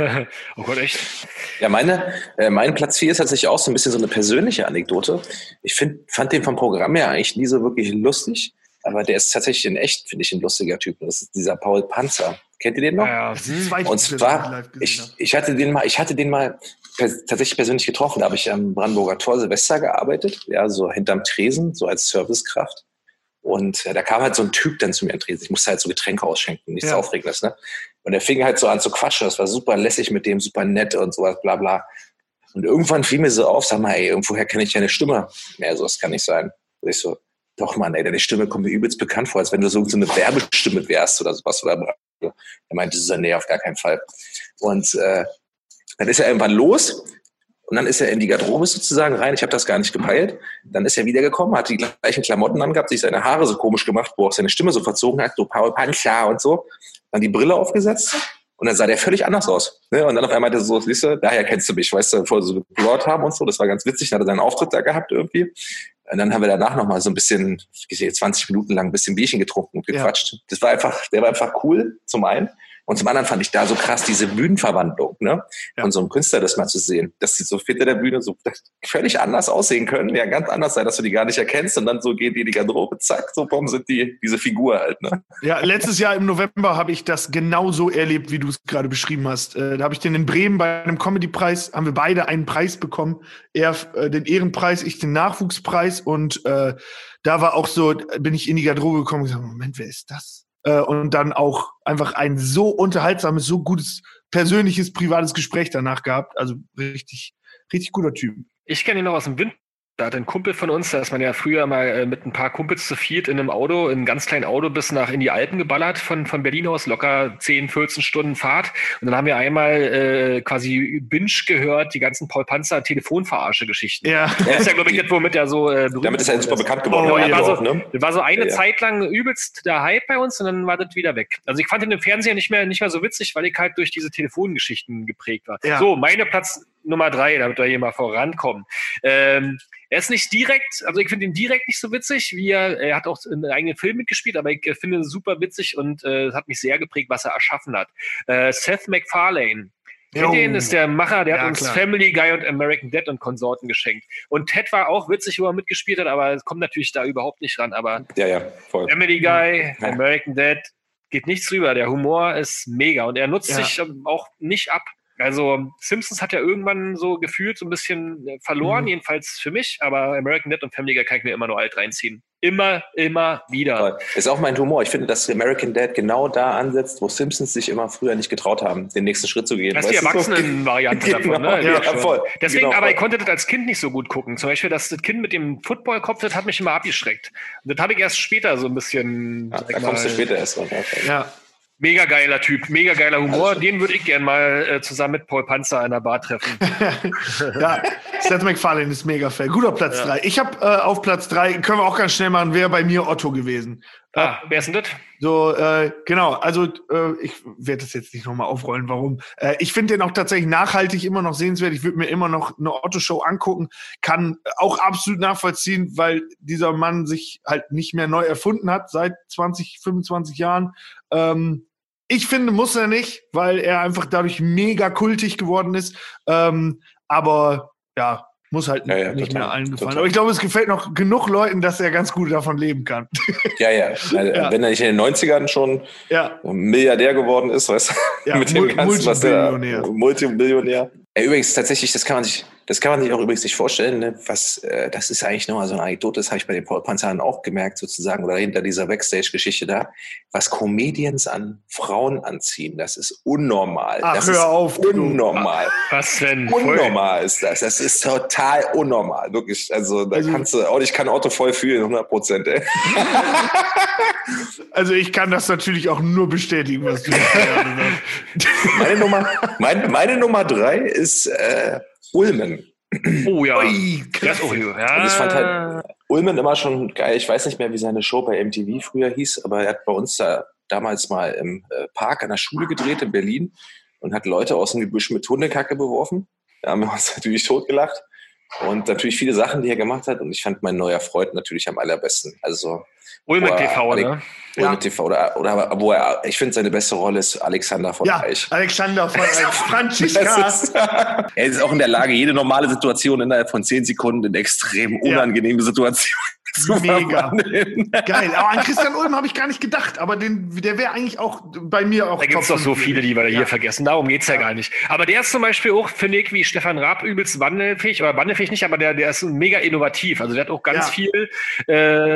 oh Gott, echt? Ja, meine, äh, mein Platz 4 ist tatsächlich auch so ein bisschen so eine persönliche Anekdote. Ich find, fand den vom Programm her eigentlich nie so wirklich lustig, aber der ist tatsächlich in echt, finde ich, ein lustiger Typ. Das ist dieser Paul Panzer. Kennt ihr den noch? Ja, zweite Und zwar, ich, habe. ich hatte den mal, ich hatte den mal tatsächlich persönlich getroffen. Da habe ich am Brandenburger Tor Silvester gearbeitet, ja, so hinterm Tresen, so als Servicekraft. Und äh, da kam halt so ein Typ dann zu mir an Tresen. Ich musste halt so Getränke ausschenken, nichts Ja. Aufregendes, ne? Und er fing halt so an zu quatschen. Das war super lässig mit dem, super nett und sowas, bla bla. Und irgendwann fiel mir so auf, sag mal, ey, irgendwoher kenne ich deine Stimme. Ja, so, das kann nicht sein. Und ich so, doch, Mann, ey, deine Stimme kommt mir übelst bekannt vor, als wenn du so eine Werbestimme wärst oder sowas. Oder er meinte, so, nee, auf gar keinen Fall. Und äh, dann ist er irgendwann los und dann ist er in die Garderobe sozusagen rein. Ich habe das gar nicht gepeilt. Dann ist er wiedergekommen, hat die gleichen Klamotten angehabt, sich seine Haare so komisch gemacht, wo auch seine Stimme so verzogen hat, so Paul Pancha und so. Dann die Brille aufgesetzt und dann sah der völlig anders aus. Ne? Und dann auf einmal meinte er so, siehst du, daher kennst du mich, weißt du, bevor so geplort haben und so. Das war ganz witzig. Dann hat er seinen Auftritt da gehabt irgendwie. Und dann haben wir danach noch mal so ein bisschen, ich sehe, 20 Minuten lang ein bisschen Bierchen getrunken und Ja. gequatscht. Das war einfach, der war einfach cool, zum einen. Und zum anderen fand ich da so krass diese Bühnenverwandlung, ne? Ja. Von so einem Künstler das mal zu sehen, dass die so hinter der Bühne so völlig anders aussehen können, ja, ganz anders sein, dass du die gar nicht erkennst und dann so gehen die in die Garderobe, zack, so bumm, sind die, diese Figur halt, ne? Ja, letztes Jahr im November habe ich das genauso erlebt, wie du es gerade beschrieben hast. Äh, da habe ich den in Bremen bei einem Comedy-Preis, haben wir beide einen Preis bekommen. Er äh, den Ehrenpreis, ich den Nachwuchspreis. Und äh, da war auch so, bin ich in die Garderobe gekommen und gesagt, Moment, wer ist das? Äh, und dann auch einfach ein so unterhaltsames, so gutes, persönliches, privates Gespräch danach gehabt. Also richtig, richtig guter Typ. Ich kenne ihn noch aus dem Winter. Da hat ein Kumpel von uns, da ist man ja früher mal äh, mit ein paar Kumpels zu viert in einem Auto, in einem ganz kleinen Auto bis nach in die Alpen geballert, von, von Berlin aus, locker 10, 14 Stunden Fahrt. Und dann haben wir einmal äh, quasi Binge gehört, die ganzen Paul Panzer Telefonverarsche-Geschichten. Ja. Das ist ja, glaube ich, das, womit er so äh, berühmt Damit ist er super bekannt geworden. Oh, ja, war so- ne? Das war so eine Ja, ja. Zeit lang übelst der Hype bei uns und dann war das wieder weg. Also ich fand ihn im Fernseher nicht mehr, nicht mehr so witzig, weil ich halt durch diese Telefongeschichten geprägt war. Ja. So, meine Platz Nummer drei, damit wir hier mal vorankommen. Ähm, er ist nicht direkt, also ich finde ihn direkt nicht so witzig, wie er, er hat auch in eigenen Film mitgespielt, aber ich äh, finde ihn super witzig und äh, hat mich sehr geprägt, was er erschaffen hat. Äh, Seth MacFarlane. Kennt ihr ihn? Ist der Macher, der Ja, hat uns klar. Family Guy und American Dead und Konsorten geschenkt. Und Ted war auch witzig, wo er mitgespielt hat, aber es kommt natürlich da überhaupt nicht ran. Aber Ja, ja. Family Guy, Ja. American Dad, geht nichts drüber. Der Humor ist mega und er nutzt sich auch nicht ab. Also Simpsons hat ja irgendwann so gefühlt so ein bisschen äh, verloren, Mhm. jedenfalls für mich, aber American Dad und Family Guy kann ich mir immer nur alt reinziehen. Immer, immer wieder. Ist auch mein Humor. Ich finde, dass American Dad genau da ansetzt, wo Simpsons sich immer früher nicht getraut haben, den nächsten Schritt zu gehen. Das ist die? Erwachsenen-Variante davon, Genau, ne? ja, schon. voll. Deswegen, Genau, aber voll. ich konnte das als Kind nicht so gut gucken. Zum Beispiel, dass das Kind mit dem Footballkopf, das hat mich immer abgeschreckt. Und das habe ich erst später so ein bisschen. Ja, da ich kommst du mal, später erst dran. Ja, voll. Ja. Mega geiler Typ, mega geiler Humor. Alles Den würde ich gern mal äh, zusammen mit Paul Panzer in der Bar treffen. ja, Seth MacFarlane ist mega fair. Guter Platz Ja. drei. Ich habe äh, auf Platz drei können wir auch ganz schnell machen, wäre bei mir Otto gewesen. ah, wer ist denn das? So, äh, genau, also äh, ich werde das jetzt nicht nochmal aufrollen, warum. Äh, ich finde den auch tatsächlich nachhaltig immer noch sehenswert. Ich würde mir immer noch eine Otto-Show angucken, kann auch absolut nachvollziehen, weil dieser Mann sich halt nicht mehr neu erfunden hat seit 20, 25 Jahren. Ähm, ich finde, muss er nicht, weil er einfach dadurch mega kultig geworden ist. Ähm, aber ja, muss halt Ja, ja, nicht total, mehr allen gefallen. total. Aber ich glaube, es gefällt noch genug Leuten, dass er ganz gut davon leben kann. Ja, ja. Also, Ja. Wenn er nicht in den 90ern schon ja, Milliardär geworden ist, weißt du, Ja, mit dem Mul- Ganzen, was der Multimillionär. Multimillionär. Ja, übrigens, tatsächlich, das kann man sich Das kann man sich auch übrigens nicht vorstellen. Ne? Was, äh, das ist eigentlich nochmal so eine Anekdote, das habe ich bei den Paul Panzern auch gemerkt, sozusagen, oder hinter dieser Backstage-Geschichte da. Was Comedians an Frauen anziehen, das ist unnormal. Ach, das hör ist auf, du. Unnormal. Was denn? Unnormal ist das. Das ist total unnormal. Wirklich. Also, da Also- kannst du, oh, ich kann Otto voll fühlen, 100 Prozent. Also ich kann das natürlich auch nur bestätigen, was du gerade sagst. Meine Nummer, mein, meine Nummer drei ist äh, Ulmen. Oh ja. Ui, Das, oh, ja. Und ich fand halt Ulmen immer schon geil. Ich weiß nicht mehr, wie seine Show bei MTV früher hieß, aber er hat bei uns da damals mal im äh, Park an der Schule gedreht in Berlin und hat Leute aus dem Gebüsch mit Hundekacke beworfen. Da haben wir uns natürlich totgelacht. Und natürlich viele Sachen, die er gemacht hat. Und ich fand mein neuer Freund natürlich am allerbesten. Also Boah, TV, Ale- ne? Ulmen Ja. TV oder, oder wo er, ich finde seine beste Rolle ist Alexander von Ja, Eich. Alexander von Eich. Franziska. Ist, er ist auch in der Lage, jede normale Situation innerhalb von zehn Sekunden in extrem unangenehme Situation zu Mega. Geil. Aber an Christian Ulm habe ich gar nicht gedacht. Aber den, der wäre eigentlich auch bei mir auch Da gibt es doch so 5 viele, die wir Ja. hier vergessen. Darum geht's ja. gar nicht. Aber der ist zum Beispiel auch, finde ich, wie Stefan Raab übelst wandelfähig, oder wandelfähig nicht, aber der, der ist mega innovativ. Also der hat auch ganz Ja. viel äh,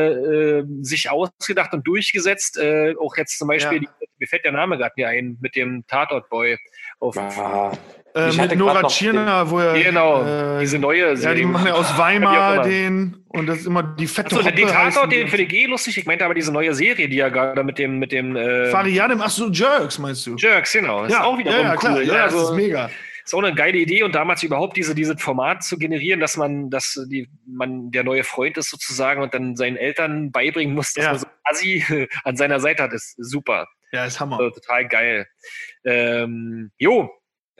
äh, sich ausgedacht und durchgesetzt. Äh, auch jetzt zum Beispiel, Ja. die, mir fällt der Name gerade nicht ein, mit dem Tatort-Boy. Auf, Ah, Äh, mit Nora Tschirner, wo er. genau, äh, diese neue Ja, Serie. die machen ja aus Weimar den. Und das ist immer die fette Achso, den Tatort, die. den finde ich eh lustig. Ich meinte aber diese neue Serie, die ja gerade mit dem, mit dem äh, Fariadim, ach so, Jerks meinst du? Jerks, genau. Ist ja, auch wiederum ja, ja, klar. cool. Ja, ne? das Also- ist mega. ist auch eine geile Idee und damals überhaupt diese, dieses Format zu generieren, dass man, dass die, man der neue Freund ist sozusagen und dann seinen Eltern beibringen muss, dass Ja. man so Assi an seiner Seite hat, ist super. Ja, ist Hammer. Also, total geil. Ähm, jo,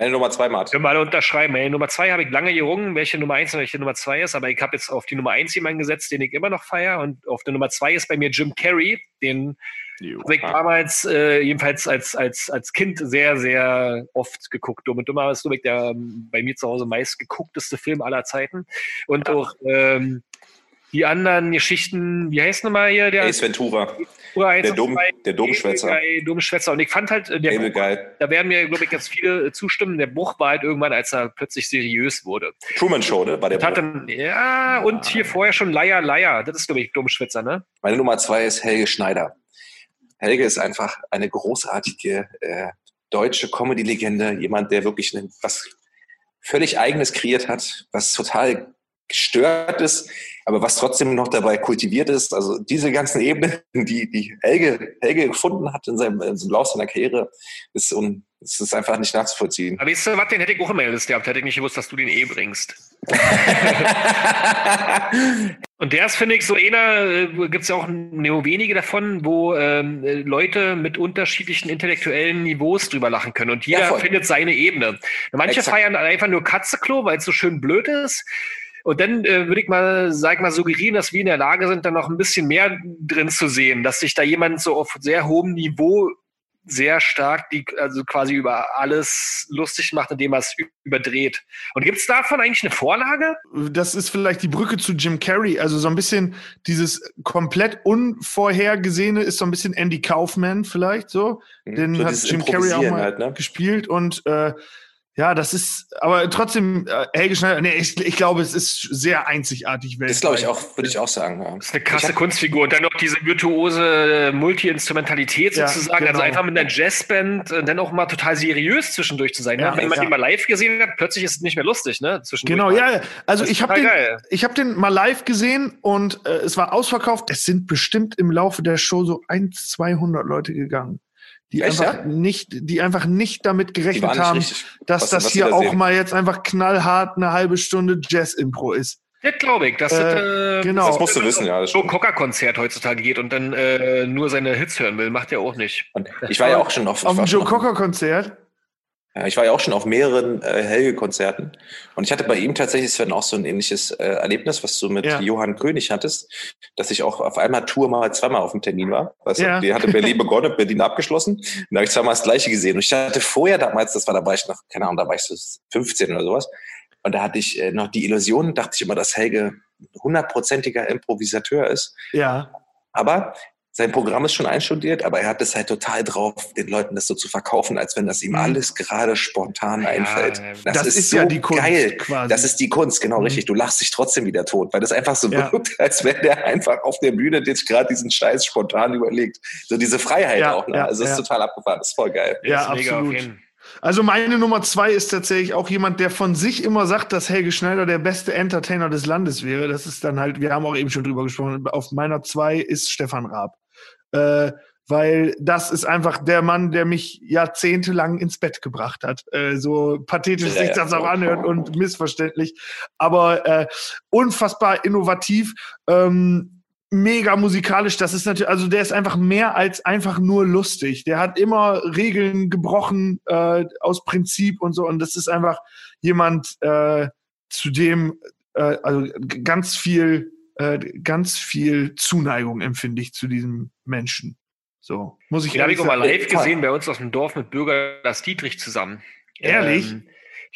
deine Nummer zwei, Mart. können wir alle unterschreiben. Ey, Nummer zwei habe ich lange gerungen, welche Nummer eins und welche Nummer zwei ist, aber ich habe jetzt auf die Nummer eins jemanden gesetzt, den ich immer noch feiere und auf die Nummer zwei ist bei mir Jim Carrey, den habe ich damals äh, jedenfalls als, als, als Kind sehr, sehr oft geguckt. Dumm und Dummer ist, glaube ich, der ähm, bei mir zu Hause meist geguckteste Film aller Zeiten. Und auch ähm, die anderen Geschichten, wie heißt nochmal hier? Der, Ace Ventura, der, zwei, der Dummschwätzer. Able Guy, Dummschwätzer. Und ich fand halt, äh, der Bruch, da werden mir, glaube ich, jetzt viele äh, zustimmen, der Bruch war halt irgendwann, als er plötzlich seriös wurde. Truman Show, ne? War der hat dann, ja, und hier vorher schon Leier, Leier. Das ist, glaube ich, Dummschwätzer, ne? Meine Nummer zwei ist Helge Schneider. Helge ist einfach eine großartige äh, deutsche Comedy-Legende. Jemand, der wirklich eine, was völlig Eigenes kreiert hat, was total gestört ist, aber was trotzdem noch dabei kultiviert ist. Also diese ganzen Ebenen, die, die Helge, Helge gefunden hat in seinem, in seinem Lauf seiner Karriere, ist, un, es ist einfach nicht nachzuvollziehen. Aber weißt du was, den hätte ich auch immer in der gehabt. Hätte ich nicht gewusst, dass du den eh bringst. Und der ist, finde ich, so einer, äh, gibt es ja auch nur wenige davon, wo ähm, äh, Leute mit unterschiedlichen intellektuellen Niveaus drüber lachen können. Und jeder Ja, findet seine Ebene. Manche Exakt. feiern einfach nur Katzeklo, weil es so schön blöd ist. Und dann äh, würde ich mal, sag ich mal, suggerieren, dass wir in der Lage sind, da noch ein bisschen mehr drin zu sehen, dass sich da jemand so auf sehr hohem Niveau sehr stark, die, also quasi über alles lustig macht, indem er es überdreht. Und gibt es davon eigentlich eine Vorlage? Das ist vielleicht die Brücke zu Jim Carrey. Also so ein bisschen dieses komplett Unvorhergesehene ist so ein bisschen Andy Kaufman vielleicht so. Den So hat Jim Carrey auch mal halt, ne? gespielt und äh, ja, das ist, aber trotzdem, äh, Helge Schneider, nee, ich, ich glaube, es ist sehr einzigartig. Das glaube ich weltweit. auch, würde ich auch sagen. Ja. Das ist eine krasse hab- Kunstfigur. Und dann noch diese virtuose äh, Multi-Instrumentalität Ja, sozusagen. genau. Also einfach mit einer Jazzband und dann auch mal total seriös zwischendurch zu sein. Ja, ne? Wenn man ja. den mal live gesehen hat, plötzlich ist es nicht mehr lustig, ne? Zwischendurch Genau, mal. ja, ja. also ich habe den, ich habe den mal live gesehen und äh, es war ausverkauft. Es sind bestimmt im Laufe der Show so 1, 200 Leute gegangen, die Echt, einfach ja? nicht, die einfach nicht damit gerechnet nicht haben, richtig. dass was- das was hier da auch sehen. mal jetzt einfach knallhart eine halbe Stunde Jazz-Impro ist. Das glaube ich. Dass Äh, das, äh, genau. Das musst du wissen, ja. Das so stimmt. Coca-Konzert heutzutage geht und dann äh, nur seine Hits hören will, macht er auch nicht. Und ich war ja auch schon auf, Auf dem Joe Cocker-Konzert. Ja, ich war ja auch schon auf mehreren äh, Helge-Konzerten und ich hatte bei ihm tatsächlich Sven auch so ein ähnliches äh, Erlebnis, was du mit Ja. Johann König hattest, dass ich auch auf einmal Tour mal zweimal auf dem Termin war. Weißt Ja. du, die hatte Berlin begonnen, Berlin abgeschlossen und da habe ich zweimal das Gleiche gesehen. Und ich hatte vorher damals, das war da war ich noch, keine Ahnung, da war ich so 15 oder sowas und da hatte ich äh, noch die Illusion, dachte ich immer, dass Helge hundertprozentiger Improvisateur ist. Ja. Aber sein Programm ist schon einstudiert, aber er hat es halt total drauf, den Leuten das so zu verkaufen, als wenn das ihm Mhm. alles gerade spontan einfällt. Das, Das ist, ist so ja die Kunst geil. quasi. Das ist die Kunst, genau Mhm. richtig. Du lachst dich trotzdem wieder tot, weil das einfach so Ja. wirkt, als wenn der einfach auf der Bühne sich gerade diesen Scheiß spontan überlegt. So diese Freiheit Ja, auch. Ne? ja, also es ist ja. total abgefahren. Das ist voll geil. Ja, ist mega auf absolut. Also meine Nummer zwei ist tatsächlich auch jemand, der von sich immer sagt, dass Helge Schneider der beste Entertainer des Landes wäre. Das ist dann halt, wir haben auch eben schon drüber gesprochen, auf meiner zwei ist Stefan Raab. Äh, weil das ist einfach der Mann, der mich jahrzehntelang ins Bett gebracht hat. Äh, so pathetisch Ja, sich das auch anhört und missverständlich. Aber äh, unfassbar innovativ. Ähm, mega musikalisch. Das ist natürlich, also der ist einfach mehr als einfach nur lustig. Der hat immer Regeln gebrochen äh, aus Prinzip und so. Und das ist einfach jemand, äh, zu dem äh, also ganz viel, äh, ganz viel Zuneigung empfinde ich zu diesem Menschen. So muss ich Den habe ich auch mal live gesehen bei uns aus dem Dorf mit Bürger Lars Dietrich zusammen. Ehrlich? Ähm,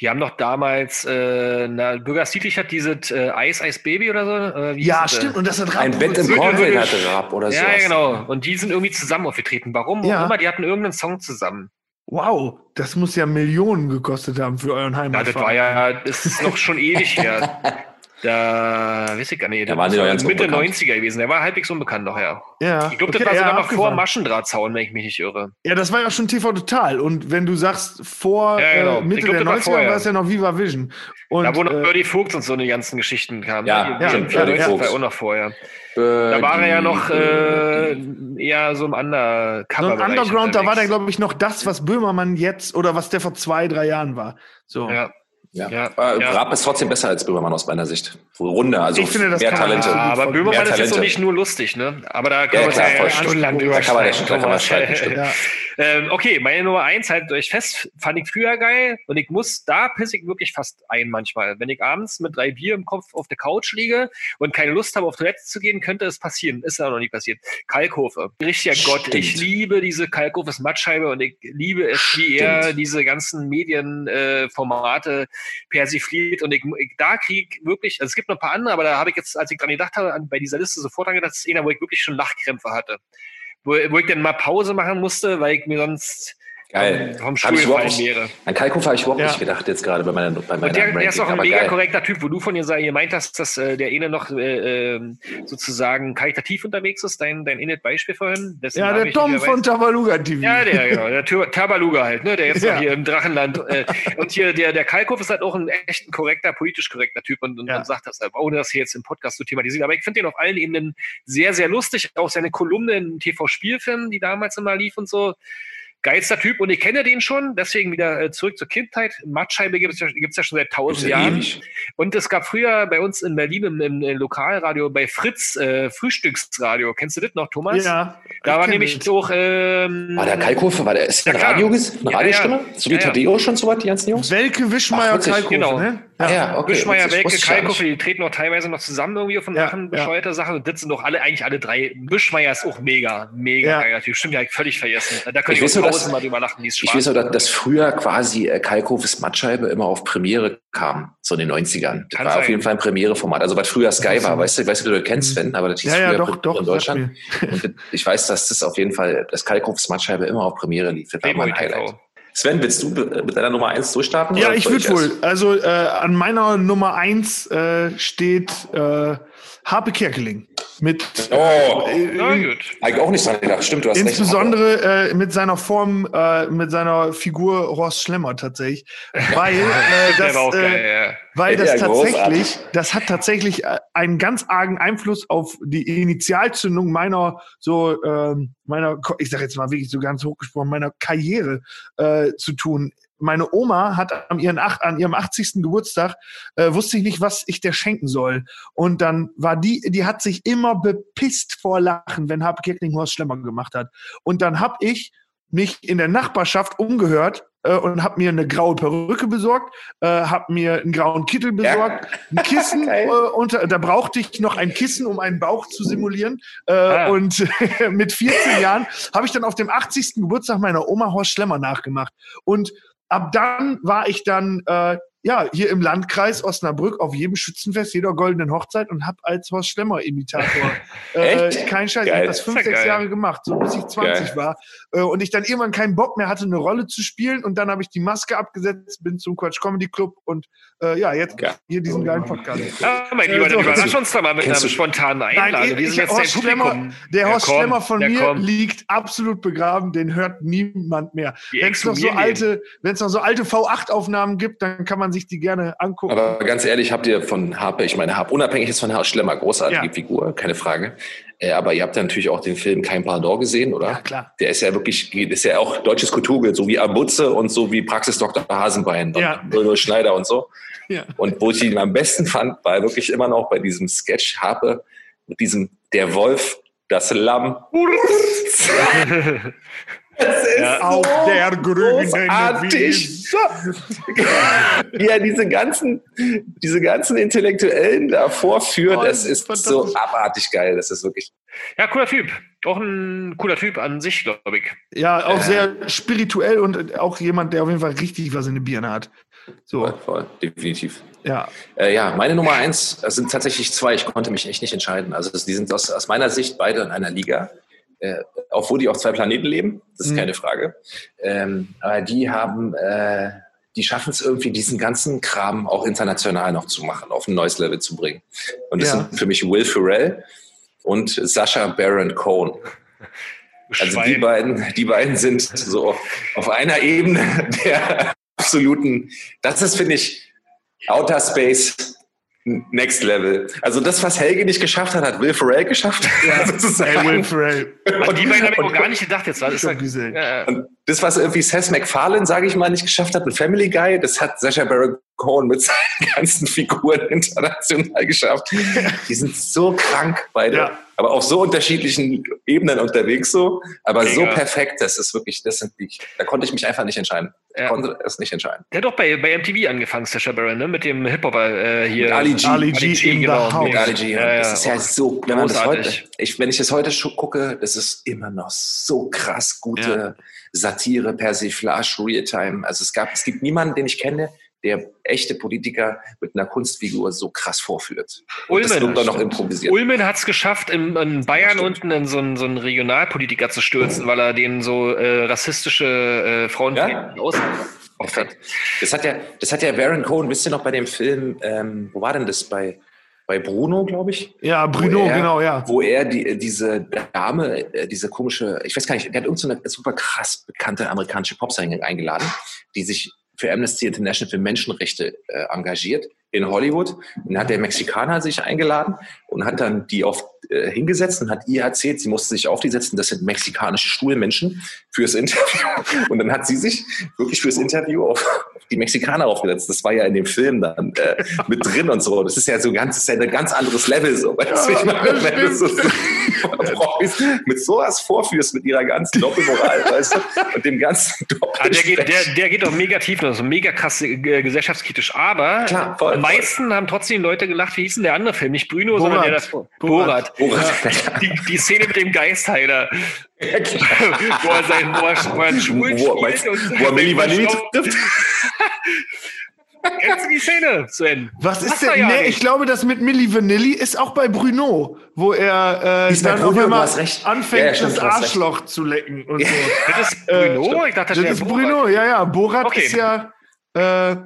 die haben doch damals, äh, na, Bürger Dietrich hat dieses äh, Eis, Eis Baby oder so. Äh, Ja, stimmt. Und das hat Ein Bett im. Kornfeld hatte Raab oder so. Ja, ja, genau. Und die sind irgendwie zusammen aufgetreten. Warum Ja. immer, die hatten irgendeinen Song zusammen. Wow, das muss ja Millionen gekostet haben für euren Ja, Heimatverein. das war ja, das ist noch schon ewig her. Da weiß ich gar nicht. Da das noch ganz Mitte unbekannt. 90er gewesen. Der war halbwegs unbekannt noch, ja. Ja, Ich glaube, okay, das war ja, sogar noch vor. Maschendrahtzaun, wenn ich mich nicht irre. Ja, das war ja schon TV Total. Und wenn du sagst, vor Ja, genau. äh, Mitte glaub, der das war 90er vorher. war es ja noch Viva Vision. Und, da wo noch äh, Birdie Vogt und so eine ganzen Geschichten kamen. Ja, ja, die, ja, ja. war auch noch vorher. Da war er ja noch äh, eher so im Under so ein Underground, da war der, glaube ich, noch das, was Böhmermann jetzt oder was der vor zwei, drei Jahren war. So. ja. Ja. Ja, Aber ja. Raab ist trotzdem besser als Böhmermann aus meiner Sicht. Runder, also Ich finde, das mehr kann man Talente. Ja, aber Böhmermann ist jetzt noch nicht nur lustig, ne? Aber da Ja, können wir uns klar, ja voll stundenlang drüber Da kann man ja- da kann man streiten, stimmt. Ähm, okay, meine Nummer eins, haltet euch fest, fand ich früher geil und ich muss, da pisse ich wirklich fast ein manchmal. Wenn ich abends mit drei Bier im Kopf auf der Couch liege und keine Lust habe, auf Toilette zu gehen, könnte es passieren. Ist aber noch nie passiert. Kalkofe. Richtiger Gott. Stimmt. Ich liebe diese Kalkofes Mattscheibe und ich liebe es, wie er Stimmt. diese ganzen Medienformate äh, persifliert und ich, ich da krieg wirklich, also es gibt noch ein paar andere, aber da habe ich jetzt, als ich dran gedacht habe, an, bei dieser Liste sofort dran gedacht, das ist einer, wo ich wirklich schon Lachkrämpfe hatte wo, wo ich dann mal Pause machen musste, weil ich mir sonst Geil. vom Hab Stuhl ich überhaupt gefallen nicht- wäre. An Kalkofer habe ich überhaupt Ja. nicht gedacht jetzt gerade bei meiner, bei meiner Und der, der ist auch ein mega geil. korrekter Typ, wo du von ihr gemeint hast, dass äh, der eine noch äh, ähm, sozusagen karitativ unterwegs ist, dein, dein innet Beispiel vorhin. Dessen Ja, der Tom von. Tabaluga TV. Ja, der, genau, der Tabaluga halt, ne, der jetzt Ja. noch hier im Drachenland. Äh, und hier, der, der Kalkhoff ist halt auch ein echt ein korrekter, politisch korrekter Typ und, und, Ja. und sagt das halt, ohne das hier jetzt im Podcast zu thematisieren. Aber ich finde den auf allen Ebenen sehr, sehr lustig. Auch seine Kolumne in TV-Spielfilmen, die damals immer lief und so. Geilster Typ und ich kenne den schon, deswegen wieder äh, zurück zur Kindheit. Mattscheibe gibt es ja, gibt's ja schon seit tausend Jahren. ewig. Und es gab früher bei uns in Berlin im, im, im Lokalradio bei Fritz äh, Frühstücksradio. Kennst du das noch, Thomas? Ja. Da war nämlich den. doch. Ähm, War der Kalkofe, war der, ist der Ja, klar. Radio, eine Ja, Radiostimme? ja. So wie Ja, ja. Tadeo schon so was, die ganzen Jungs? Welke Wischmeier Kalkofe, genau. ne? Ja, okay. Wischmeier, witzig, Welke, Kalkofe, die treten auch teilweise noch zusammen irgendwie auf und Ja, machen ja. bescheuerte Sachen. Und das sind doch alle, eigentlich alle drei. Wischmeier ist auch mega, mega Ja. geiler Typ. Stimmt, ja, völlig vergessen. Da könnte Ich ich, weiß auch nur, dass- tausendmal drüber lachen, die ist Ich weiß auch, dass, dass früher quasi äh, Kalkofes Mattscheibe immer auf Premiere kam, so in den 90ern. Das Kann war auf sein. jeden Fall ein Premiere-Format. Also was früher Sky war, weißt du, weißt du, wie du das kennst, Mhm. Sven, aber das hieß Ja, ja, früher doch, doch. in Deutschland. Und ich weiß, dass das auf jeden Fall, das Kalkofes Mattscheibe immer auf Premiere lief. Das war Playboy mein Highlight. Sven, willst du mit deiner Nummer 1 durchstarten? Ja, ich würde wohl. Also äh, an meiner Nummer eins äh, steht äh, Harpe Kerkeling. Mit Oh, äh, eigentlich auch nicht dran gedacht. Stimmt, du hast recht. insbesondere äh, mit seiner Form, äh, mit seiner Figur Horst Schlemmer tatsächlich. Weil, äh, das, auch äh, geil, ja. weil das tatsächlich, großartig. das hat tatsächlich äh, einen ganz argen Einfluss auf die Initialzündung meiner so ähm, meiner, ich sag jetzt mal wirklich so ganz hochgesprochen, meiner Karriere äh, zu tun. Meine Oma hat an, ihren, ach- an ihrem 80. Geburtstag äh, wusste ich nicht, was ich der schenken soll. Und dann war die, die hat sich immer bepisst vor Lachen, wenn Harpe Kerkeling Horst Schlemmer gemacht hat. Und dann hab ich mich in der Nachbarschaft umgehört äh, und habe mir eine graue Perücke besorgt, äh, habe mir einen grauen Kittel besorgt, ein Kissen äh, Geil. unter, da brauchte ich noch ein Kissen, um einen Bauch zu simulieren. Äh, Ah. Und mit 14 Jahren habe ich dann auf dem 80. Geburtstag meiner Oma Horst Schlemmer nachgemacht. Und ab dann war ich dann äh, ja, hier im Landkreis Osnabrück auf jedem Schützenfest, jeder goldenen Hochzeit und habe als Horst Schlemmer-Imitator äh, Echt? kein Scheiß, ich Geil. habe das fünf, ja sechs geil. Jahre gemacht, so bis ich 20 Geil. war. Äh, und ich dann irgendwann keinen Bock mehr hatte, eine Rolle zu spielen und dann habe ich die Maske abgesetzt, bin zum Quatsch Comedy Club und äh, ja, jetzt Geil. hier diesen geilen Podcast. Ja, mein Lieber, so. dann überrasch uns doch mal mit Kennst einer du- spontanen Nein, Einladung. ich, sind jetzt dein Horst Schlemmer, der Ja, Horst komm, Schlemmer von ja, mir liegt absolut begraben, den hört niemand mehr. Wenn es noch so alte, noch so alte V8-Aufnahmen gibt, dann kann man sich die gerne angucken. Aber ganz ehrlich, habt ihr von Harpe, ich meine, Harpe, unabhängig ist von Herr Schlemmer, großartige Ja. Figur, keine Frage. Äh, aber ihr habt ja natürlich auch den Film Kein Pardon gesehen, oder? Ja, klar. Der ist ja wirklich, ist ja auch deutsches Kulturbild, so wie Abutze und so wie Praxis Dr. Hasenbein und Ja. Bruno Schneider und so. Ja. Und wo ich ihn am besten fand, war wirklich immer noch bei diesem Sketch Harpe mit diesem Der Wolf, das Lamm. Das ist Ja. Auf der grünen großartig. Wiese. Wie er diese ganzen, diese ganzen Intellektuellen da vorführt, Oh, das ist so abartig geil. Das ist wirklich. Ja, cooler Typ. Auch ein cooler Typ an sich, glaube ich. Ja, auch Äh. sehr spirituell und auch jemand, der auf jeden Fall richtig was in der Birne hat. So, Voll, voll, definitiv. ja. Äh, ja, meine Nummer eins das sind tatsächlich zwei. Ich konnte mich echt nicht entscheiden. Also das, die sind aus, aus meiner Sicht beide in einer Liga. Äh, obwohl die auf zwei Planeten leben, das ist Mhm. keine Frage. Ähm, aber die haben, äh, die schaffen es irgendwie, diesen ganzen Kram auch international noch zu machen, auf ein neues Level zu bringen. Und das Ja. sind für mich Will Ferrell und Sascha Baron Cohen. Also die beiden, die beiden sind so auf einer Ebene der absoluten, das ist, finde ich, Outer Space Next Level. Also das, was Helge nicht geschafft hat, hat Will Ferrell geschafft. Hey, sozusagen. Will Ferrell. Und die beiden habe ich auch gar nicht gedacht jetzt. Das gesehen. ja, Und das, was irgendwie Seth MacFarlane, sage ich mal, nicht geschafft hat mit Family Guy, das hat Sacha Baron Cohen mit seinen ganzen Figuren international geschafft. Die sind so krank beide, Ja. aber auf so unterschiedlichen Ebenen unterwegs so, aber so Mega. perfekt, das ist wirklich, das sind die, da konnte ich mich einfach nicht entscheiden. Ich Ja. konnte es nicht entscheiden. Der hat doch bei, bei MTV angefangen, Sacha Baron, ne? mit dem Hip-Hopper äh, hier. Mit Ali G. Ali G in the genau. house. Mit Ali G. Ja, ja, das ist ja auch so, wenn man das heute, großartig. ich, wenn ich das heute schon gucke, das ist immer noch so krass gute Satire, Persiflage, Realtime. Also es gab, es gibt niemanden, den ich kenne, der echte Politiker mit einer Kunstfigur so krass vorführt. Und das Ulmen. wird dann noch improvisiert. Ulmen hat es geschafft, in, in Bayern unten in so einen, so einen Regionalpolitiker zu stürzen, weil er denen so äh, rassistische äh, Frauen Ja. aus Perfekt. Das hat ja, das hat ja Baron Cohen, wisst ihr noch bei dem Film, ähm, wo war denn das bei, bei Bruno, glaube ich? Ja, Bruno, er- genau, ja. Wo er die, diese Dame, äh, diese komische, ich weiß gar nicht, der hat irgendeine so super krass bekannte amerikanische Popsängerin eingeladen, die sich für Amnesty International für Menschenrechte äh, engagiert in Hollywood. Und dann hat der Mexikaner sich eingeladen und hat dann die auf äh, hingesetzt und hat ihr erzählt, sie musste sich auf die setzen, das sind mexikanische Stuhlmenschen fürs Interview. Und dann hat sie sich wirklich fürs Interview auf, die Mexikaner aufgesetzt. Das war ja in dem Film dann äh, mit drin und so. Das ist ja so ganz, ist ja ein ganz anderes Level so. Weißt du, ich meine, wenn du so, Profis mit sowas vorführst mit ihrer ganzen Doppelmoral, weißt du, und dem ganzen Ah, der, geht, der, der geht auch mega tief, noch, so mega krass äh, gesellschaftskritisch. Aber Klar, voll. Meisten haben trotzdem Leute gelacht, wie hieß denn der andere Film? Nicht Bruno, sondern Borat. der das Borat. Borat. Borat. Die, die Szene mit dem Geistheiler, Ja, wo er seinen wo er, wo er Schwulen Wo, spielt und wo er Milli Vanilli trifft? Kennst du die Szene, Sven? Was ist denn? ja nee, nicht. ich glaube, das mit Milli Vanilli ist auch bei Bruno, wo er äh, dann Bruno, recht. anfängt, Ja, ja, stimmt, das hast recht. Arschloch zu lecken und so. Das ist Äh, Bruno? ich dachte, Das wäre ist. Bruno, ja, ja. Borat Okay. ist ja. Äh,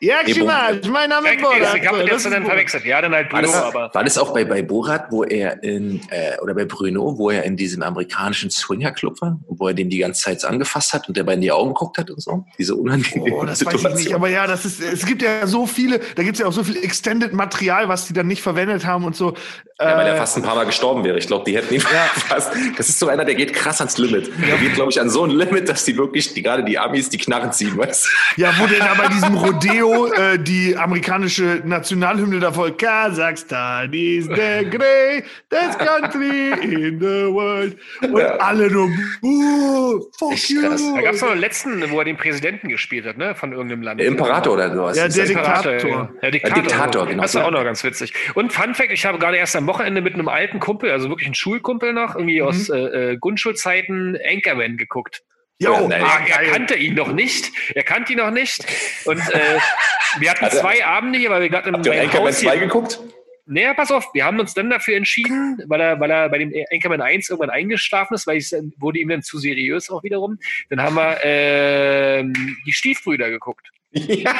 ja, Nee, Ximal, mein Name Ja, ist Borat. ich habe So, jetzt dann verwechselt. Ja, dann halt War Bruno, das, aber. war das auch bei, bei Borat, wo er in, äh, oder bei Bruno, wo er in diesem amerikanischen Swingerclub war, wo er den die ganze Zeit angefasst hat und der bei in die Augen geguckt hat und so? Diese unangenehme Oh, das weiß ich nicht. Aber ja, das ist, es gibt ja so viele, da gibt es ja auch so viel Extended Material, was die dann nicht verwendet haben und so. Ja, weil er Äh, fast ein paar Mal gestorben wäre. Ich glaube, die hätten ihn fast. Das ist so einer, der geht krass ans Limit. Der geht, glaube ich, an so ein Limit, dass die wirklich, die, gerade die Amis, die Knarren ziehen, weißt du? Ja, wo denn da bei diesem Rodeo äh, die amerikanische Nationalhymne davor, Kasachstan is the greatest country in the world. Und Ja. alle nur, uh, fuck Echt you. krass. Da gab es noch einen letzten, wo er den Präsidenten gespielt hat, ne? Von irgendeinem Land. Der Imperator oder sowas. Ja, Ist der das- Diktator. Ja, der Diktator, Der Diktator, genau. Das ist auch noch ganz witzig. Und Fun Fact, ich habe gerade erst am Wochenende mit einem alten Kumpel, also wirklich ein Schulkumpel noch, irgendwie Mhm. aus äh, äh, Grundschulzeiten, Anchorman geguckt. Jo, Ja, nein. ah, er, kannte ihn noch nicht. Er kannte ihn noch nicht. Und äh, wir hatten Hatte- zwei Abende hier, weil wir gerade im Habt ihr Anchorman Haus hier- 2 geguckt? Naja, pass auf, wir haben uns dann dafür entschieden, weil er, weil er bei dem Anchorman 1 irgendwann eingeschlafen ist, weil es dann- wurde ihm dann zu seriös auch wiederum. Dann haben wir ähm, die Stiefbrüder geguckt. Ja,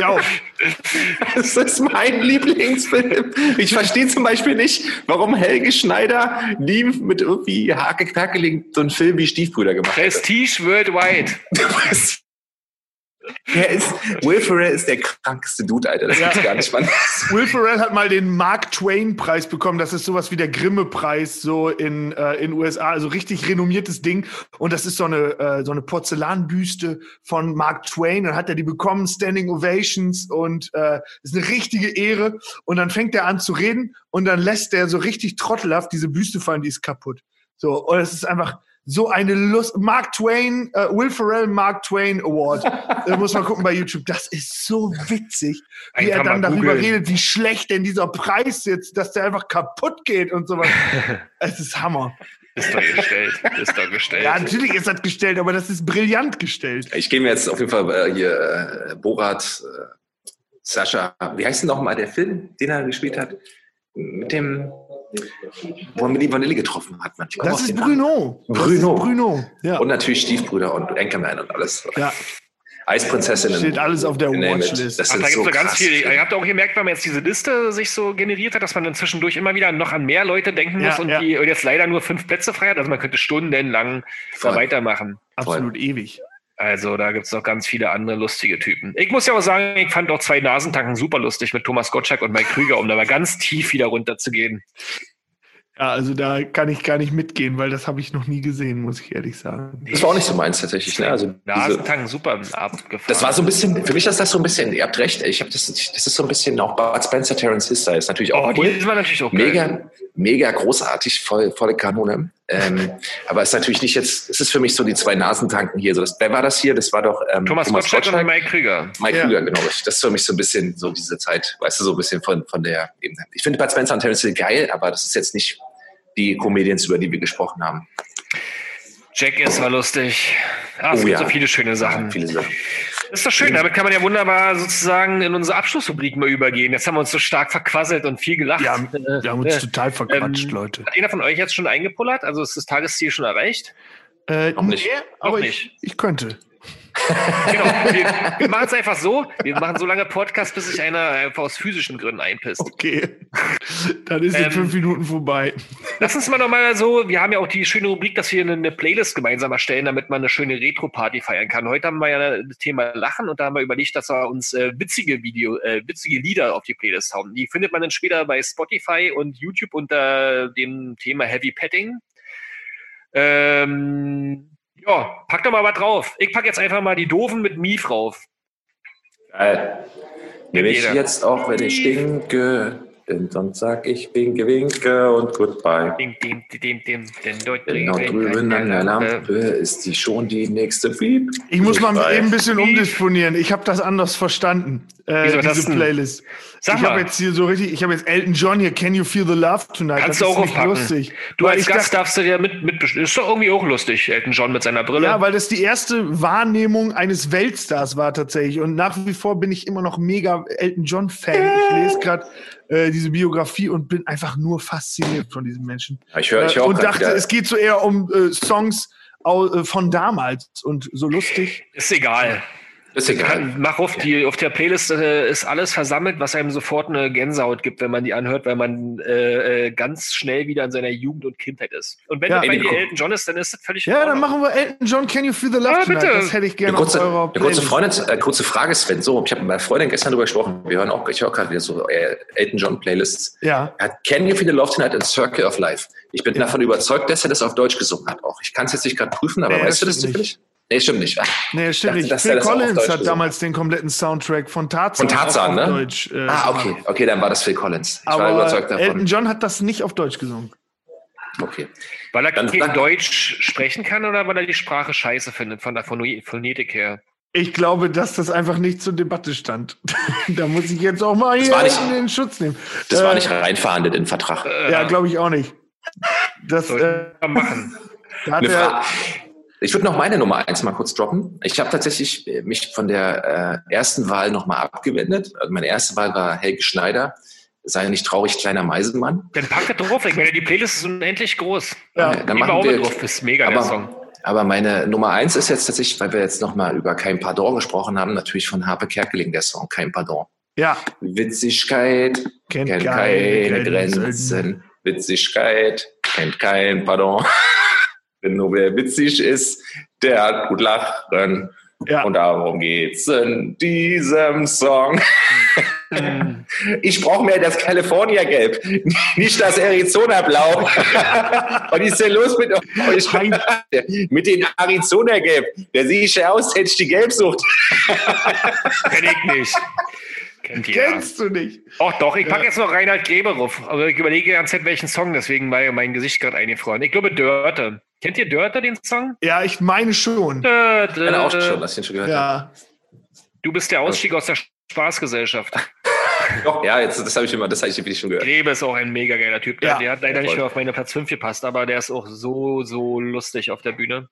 Jo. das ist mein Lieblingsfilm. Ich verstehe zum Beispiel nicht, warum Helge Schneider nie mit irgendwie hake so einen Film wie Stiefbrüder gemacht hat. Prestige Worldwide. Der ist, Will Ferrell ist der krankeste Dude, Alter. Das Ja. gibt's gar nicht, Mann. Will Ferrell hat mal den Mark Twain-Preis bekommen. Das ist sowas wie der Grimme-Preis so in äh, in USA. Also richtig renommiertes Ding. Und das ist so eine äh, so eine Porzellanbüste von Mark Twain. Dann hat er die bekommen, Standing Ovations und äh, ist eine richtige Ehre. Und dann fängt er an zu reden und dann lässt er so richtig trottelhaft diese Büste fallen. Die ist kaputt. So und es ist einfach so eine Lust. Mark Twain, äh, Will Ferrell Mark Twain Award. da muss man gucken bei YouTube. Das ist so witzig, wie er dann darüber googeln. redet, wie schlecht denn dieser Preis jetzt, dass der einfach kaputt geht und sowas. es ist Hammer. Ist doch gestellt. Ist doch gestellt. Ja, natürlich ist das gestellt, aber das ist brillant gestellt. Ich gehe mir jetzt auf jeden Fall äh, hier äh, Borat, äh, Sascha, wie heißt denn nochmal der Film, den er gespielt hat? Mit dem, wo er Milli Vanilli getroffen hat. Man. Das ist Namen. Bruno. Das Bruno. ist Bruno. Ja. Und natürlich Stiefbrüder und Anchorman und alles. ja, Eisprinzessinnen. steht alles auf der. Watchlist. Das Ach, da gibt so ganz krass viel. Ihr habt auch gemerkt, wenn man jetzt diese Liste sich so generiert hat, dass man dann zwischendurch immer wieder noch an mehr Leute denken Ja, muss und ja. die und jetzt leider nur fünf Plätze frei hat. Also man könnte stundenlang da Voll. weitermachen. Absolut ewig. Also da gibt es noch ganz viele andere lustige Typen. Ich muss ja auch sagen, ich fand auch zwei Nasentanken super lustig mit Thomas Gottschalk und Mike Krüger, um da mal ganz tief wieder runterzugehen. Ja, also da kann ich gar nicht mitgehen, weil das habe ich noch nie gesehen, muss ich ehrlich sagen. Das war auch nicht so meins tatsächlich. Ne? Also Nasentanken super abgefahren. das war so ein bisschen, für mich ist das so ein bisschen, ihr habt recht, ich habe das, das ist so ein bisschen auch Bud Spencer, Terence Style, ist natürlich auch Oh, cool. die war natürlich auch geil. Mega, mega großartig, voll, volle Kanone. Ähm, aber es ist natürlich nicht jetzt, es ist für mich so die zwei Nasentanken hier. So das, wer war das hier? Das war doch ähm, Thomas, Gottschalk, und Mike Krüger. Mike Ja. Krüger, genau. Das ist für mich so ein bisschen so diese Zeit, weißt du, so ein bisschen von, von der Ebene. Ich finde Bud Spencer und Terence Hill geil, aber das ist jetzt nicht die Comedians, über die wir gesprochen haben. Jackass war lustig. Ah, es Oh gibt ja. so viele schöne Sachen. Viele Sachen. Das ist doch schön, damit kann man ja wunderbar sozusagen in unsere Abschlussrubrik mal übergehen. Jetzt haben wir uns so stark verquasselt und viel gelacht. Ja, wir haben uns äh, total verquatscht, ähm, Leute. Hat einer von euch jetzt schon eingepullert? Also ist das Tagesziel schon erreicht? Äh, noch nicht. aber Noch ich, ich könnte. Genau. Wir, wir machen es einfach so. Wir machen so lange Podcast, bis sich einer einfach aus physischen Gründen einpisst. Okay. Dann ist in Ähm, fünf Minuten vorbei. Lass uns mal nochmal so, wir haben ja auch die schöne Rubrik, dass wir eine, eine Playlist gemeinsam erstellen, damit man eine schöne Retro-Party feiern kann. Heute haben wir ja das Thema Lachen und da haben wir überlegt, dass wir uns äh, witzige Video, äh, witzige Lieder auf die Playlist hauen. Die findet man dann später bei Spotify und YouTube unter dem Thema Heavy Petting. Ähm, ja, pack doch mal was drauf. Ich pack jetzt einfach mal die Doofen mit Mief rauf. Geil. Nehme ich jetzt auch, wenn ich stinke, denn sonst sag ich winke, winke und goodbye. Dem, dem, dem, dem, dort Denn dort drüben an der Lampe ist die schon die nächste Piep. Ich muss mal eben ein bisschen umdisponieren. Ich habe das anders verstanden, äh, Wieso diese? Playlist. Sag ich habe jetzt hier so richtig, ich habe jetzt Elton John hier, Can You Feel the Love Tonight? Kannst das du ist auch nicht aufpacken. lustig. Du als Gast dachte- darfst du ja mit, mit Ist doch irgendwie auch lustig, Elton John mit seiner Brille. Ja, weil das die erste Wahrnehmung eines Weltstars war tatsächlich. Und nach wie vor bin ich immer noch mega Elton John-Fan. Ich lese gerade äh, diese Biografie und bin einfach nur fasziniert von diesem Menschen. Ich höre ich Äh, hör auch und dachte, wieder, es geht so eher um äh, Songs äh, von damals und so lustig. Ist egal. Ist egal. Mach auf, die, auf der Playlist äh, ist alles versammelt, was einem sofort eine Gänsehaut gibt, wenn man die anhört, weil man äh, äh, ganz schnell wieder in seiner Jugend und Kindheit ist. Und wenn Ja. bei dir. Elton John ist, dann ist das völlig Ja, dann machen wir Elton John, Can You Feel the Love Tonight? bitte. Das hätte ich Eine gerne kurze, auf eurer eine kurze. Freundin, äh, kurze Frage, Sven. So, ich habe mit meiner Freundin gestern darüber gesprochen. Wir hören auch, ich höre gerade wieder so äh, Elton John Playlists. Ja. Er hat Can You Feel the Love Tonight in Circle of Life. Ich bin davon überzeugt, dass er das auf Deutsch gesungen hat auch. Ich kann es jetzt nicht gerade prüfen, aber Nee, weißt du das zufällig? Nee, stimmt nicht. Nee, stimmt dachte, nicht. Phil Collins hat damals den kompletten Soundtrack von Tarzan, Von Tarzan, auf, ne? Deutsch. Äh, Ah, okay. Okay, dann war das Phil Collins. Ich war Aber überzeugt davon. Elton John hat das nicht auf Deutsch gesungen. Okay. Weil er Dann kein Deutsch sprechen kann oder weil er die Sprache scheiße findet, von der Phone- Phonetik her? Ich glaube, dass das einfach nicht zur Debatte stand. da muss ich jetzt auch mal hier war nicht- in den Schutz nehmen. Das Äh, war nicht reinverhandelt in den Vertrag. Äh, Ja, glaube ich auch nicht. Das, äh, machen. da hat Eine er, Ich würde noch meine Nummer eins mal kurz droppen. Ich habe tatsächlich äh, mich von der äh, ersten Wahl nochmal abgewendet. Also meine erste Wahl war Helge Schneider. Sei nicht traurig, kleiner Meisenmann. Dann packe drauf. Ich meine, die Playlist ist unendlich groß. Ja, dann machen wir, drauf. Ist mega, der Song. aber, aber meine Nummer eins ist jetzt tatsächlich, weil wir jetzt nochmal über Kein Pardon gesprochen haben, natürlich von Harpe Kerkeling, der Song Kein Pardon. Ja, Witzigkeit kennt, kennt keine, keine Grenzen. Grenzen. Witzigkeit kennt kein Pardon. Wenn nur wer witzig ist, der hat gut lachen. Ja. Und darum geht's in diesem Song. ich brauche mehr das California Gelb, nicht das Arizona Blau. Was ist denn los mit euch? mit dem Arizona Gelb. Der sehe ich ja aus, hätte ich die Gelbsucht. Kenn ich nicht. Kennt ihr. Kennst du nicht? Ach doch, ich packe jetzt noch Reinhard Gräberuf. Also ich überlege die ganze Zeit, welchen Song, deswegen war ja mein Gesicht gerade eingefroren. Ich glaube Dörte. Kennt ihr Dörte, den Song? Ja, ich meine schon. Dörte. Ich auch schon, dass ich den schon gehört. Ja. Du bist der Ausstieg aus der Spaßgesellschaft. Doch, ja, jetzt, das habe ich immer, das habe ich wirklich schon gehört. Grebe ist auch ein mega geiler Typ. Der, Ja. der hat leider nicht mehr auf meine Platz 5 gepasst, aber der ist auch so, so lustig auf der Bühne.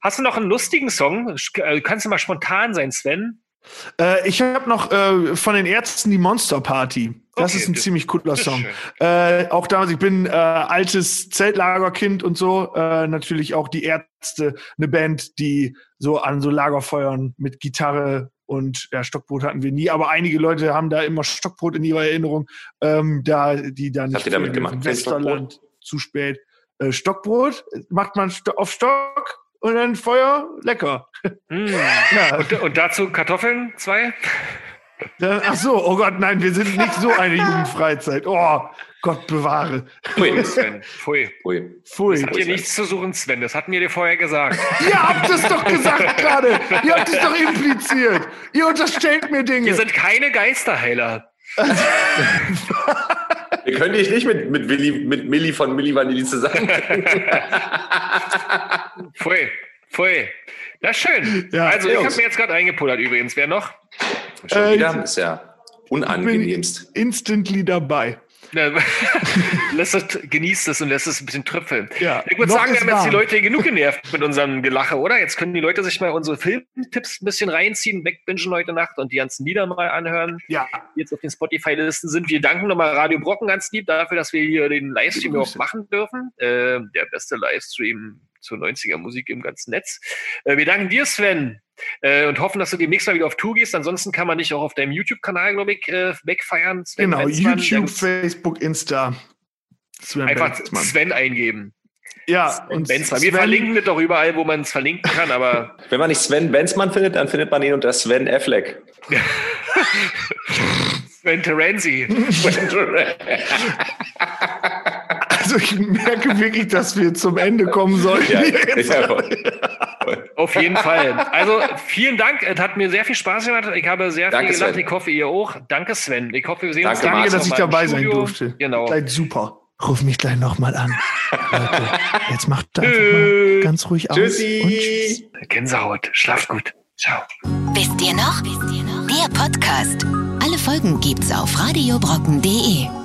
Hast du noch einen lustigen Song? Äh, Kannst du mal spontan sein, Sven? Äh, ich habe noch äh, von den Ärzten die Monster Party. Das Okay, ist ein das- ziemlich cooler Song. Äh, auch damals, ich bin äh, altes Zeltlagerkind und so. Äh, natürlich auch die Ärzte, eine Band, die so an so Lagerfeuern mit Gitarre und ja, Stockbrot hatten wir nie, aber einige Leute haben da immer Stockbrot in ihrer Erinnerung, ähm, da die da nicht damit gemacht? Westerland zu spät. Äh, Stockbrot macht man auf Stock und dann Feuer, lecker. Hm. Ja, Und, und dazu Kartoffeln, zwei? dann, ach so, oh Gott, nein, wir sind nicht so eine Jugendfreizeit. Oh, Gott bewahre. Ui, Sven, pfui. ui. Pfui. Das hat hier nichts zu suchen, Sven. Das hatten wir dir vorher gesagt. Ihr habt es doch gesagt gerade. Ihr habt es doch impliziert. Ihr unterstellt mir Dinge. Wir sind keine Geisterheiler. Wir können dich nicht mit, mit, Willi, mit Milli von Milli Vanilli zusammen. Pfui, pfui. Das ist schön. Ja, also, ich habe mir jetzt gerade eingepullert übrigens. Wer noch? Schon Äh, wieder? Ist ja unangenehmst. instantly dabei. Ja, lässt es, genießt es und lässt es ein bisschen tröpfeln. Ja, Ich würde sagen, wir haben jetzt die. Leute genug genervt mit unserem Gelache, oder? Jetzt können die Leute sich mal unsere Filmtipps ein bisschen reinziehen, wegbingen heute Nacht und die ganzen Lieder mal anhören, Ja, die jetzt auf den Spotify-Listen sind. Wir danken nochmal Radio Brocken ganz lieb dafür, dass wir hier den Livestream überhaupt machen dürfen. Äh, der beste Livestream zur 90er Musik im ganzen Netz. Äh, wir danken dir, Sven, äh, und hoffen, dass du demnächst mal wieder auf Tour gehst. Ansonsten kann man dich auch auf deinem YouTube-Kanal, glaube ich, äh, wegfeiern. Sven genau. Benzmann. YouTube, Facebook, Insta. Sven Einfach Benzmann. Sven eingeben. Ja, Und und Benzmann. Wir Sven- verlinken das doch überall, wo man es verlinken kann, aber Wenn man nicht Sven Benzmann findet, dann findet man ihn unter Sven Affleck. Sven Terenzi. Also ich merke wirklich, dass wir zum Ende kommen sollten. ja, Jetzt. ja, voll. Auf jeden Fall. Also vielen Dank. Es hat mir sehr viel Spaß gemacht. Ich habe sehr Danke, viel gelacht. Sven. Ich hoffe, ihr auch. Danke, Sven. Ich hoffe, wir sehen uns Danke, demnächst Danke, dass ich noch dabei sein durfte. Genau. Seid super. Ruf mich gleich nochmal an. Leute, jetzt macht einfach mal ganz ruhig aus. Tschüssi. Und tschüss. Gänsehaut. Schlaft gut. Ciao. Wisst ihr noch? Der Podcast. Alle Folgen gibt's auf radiobrocken.de.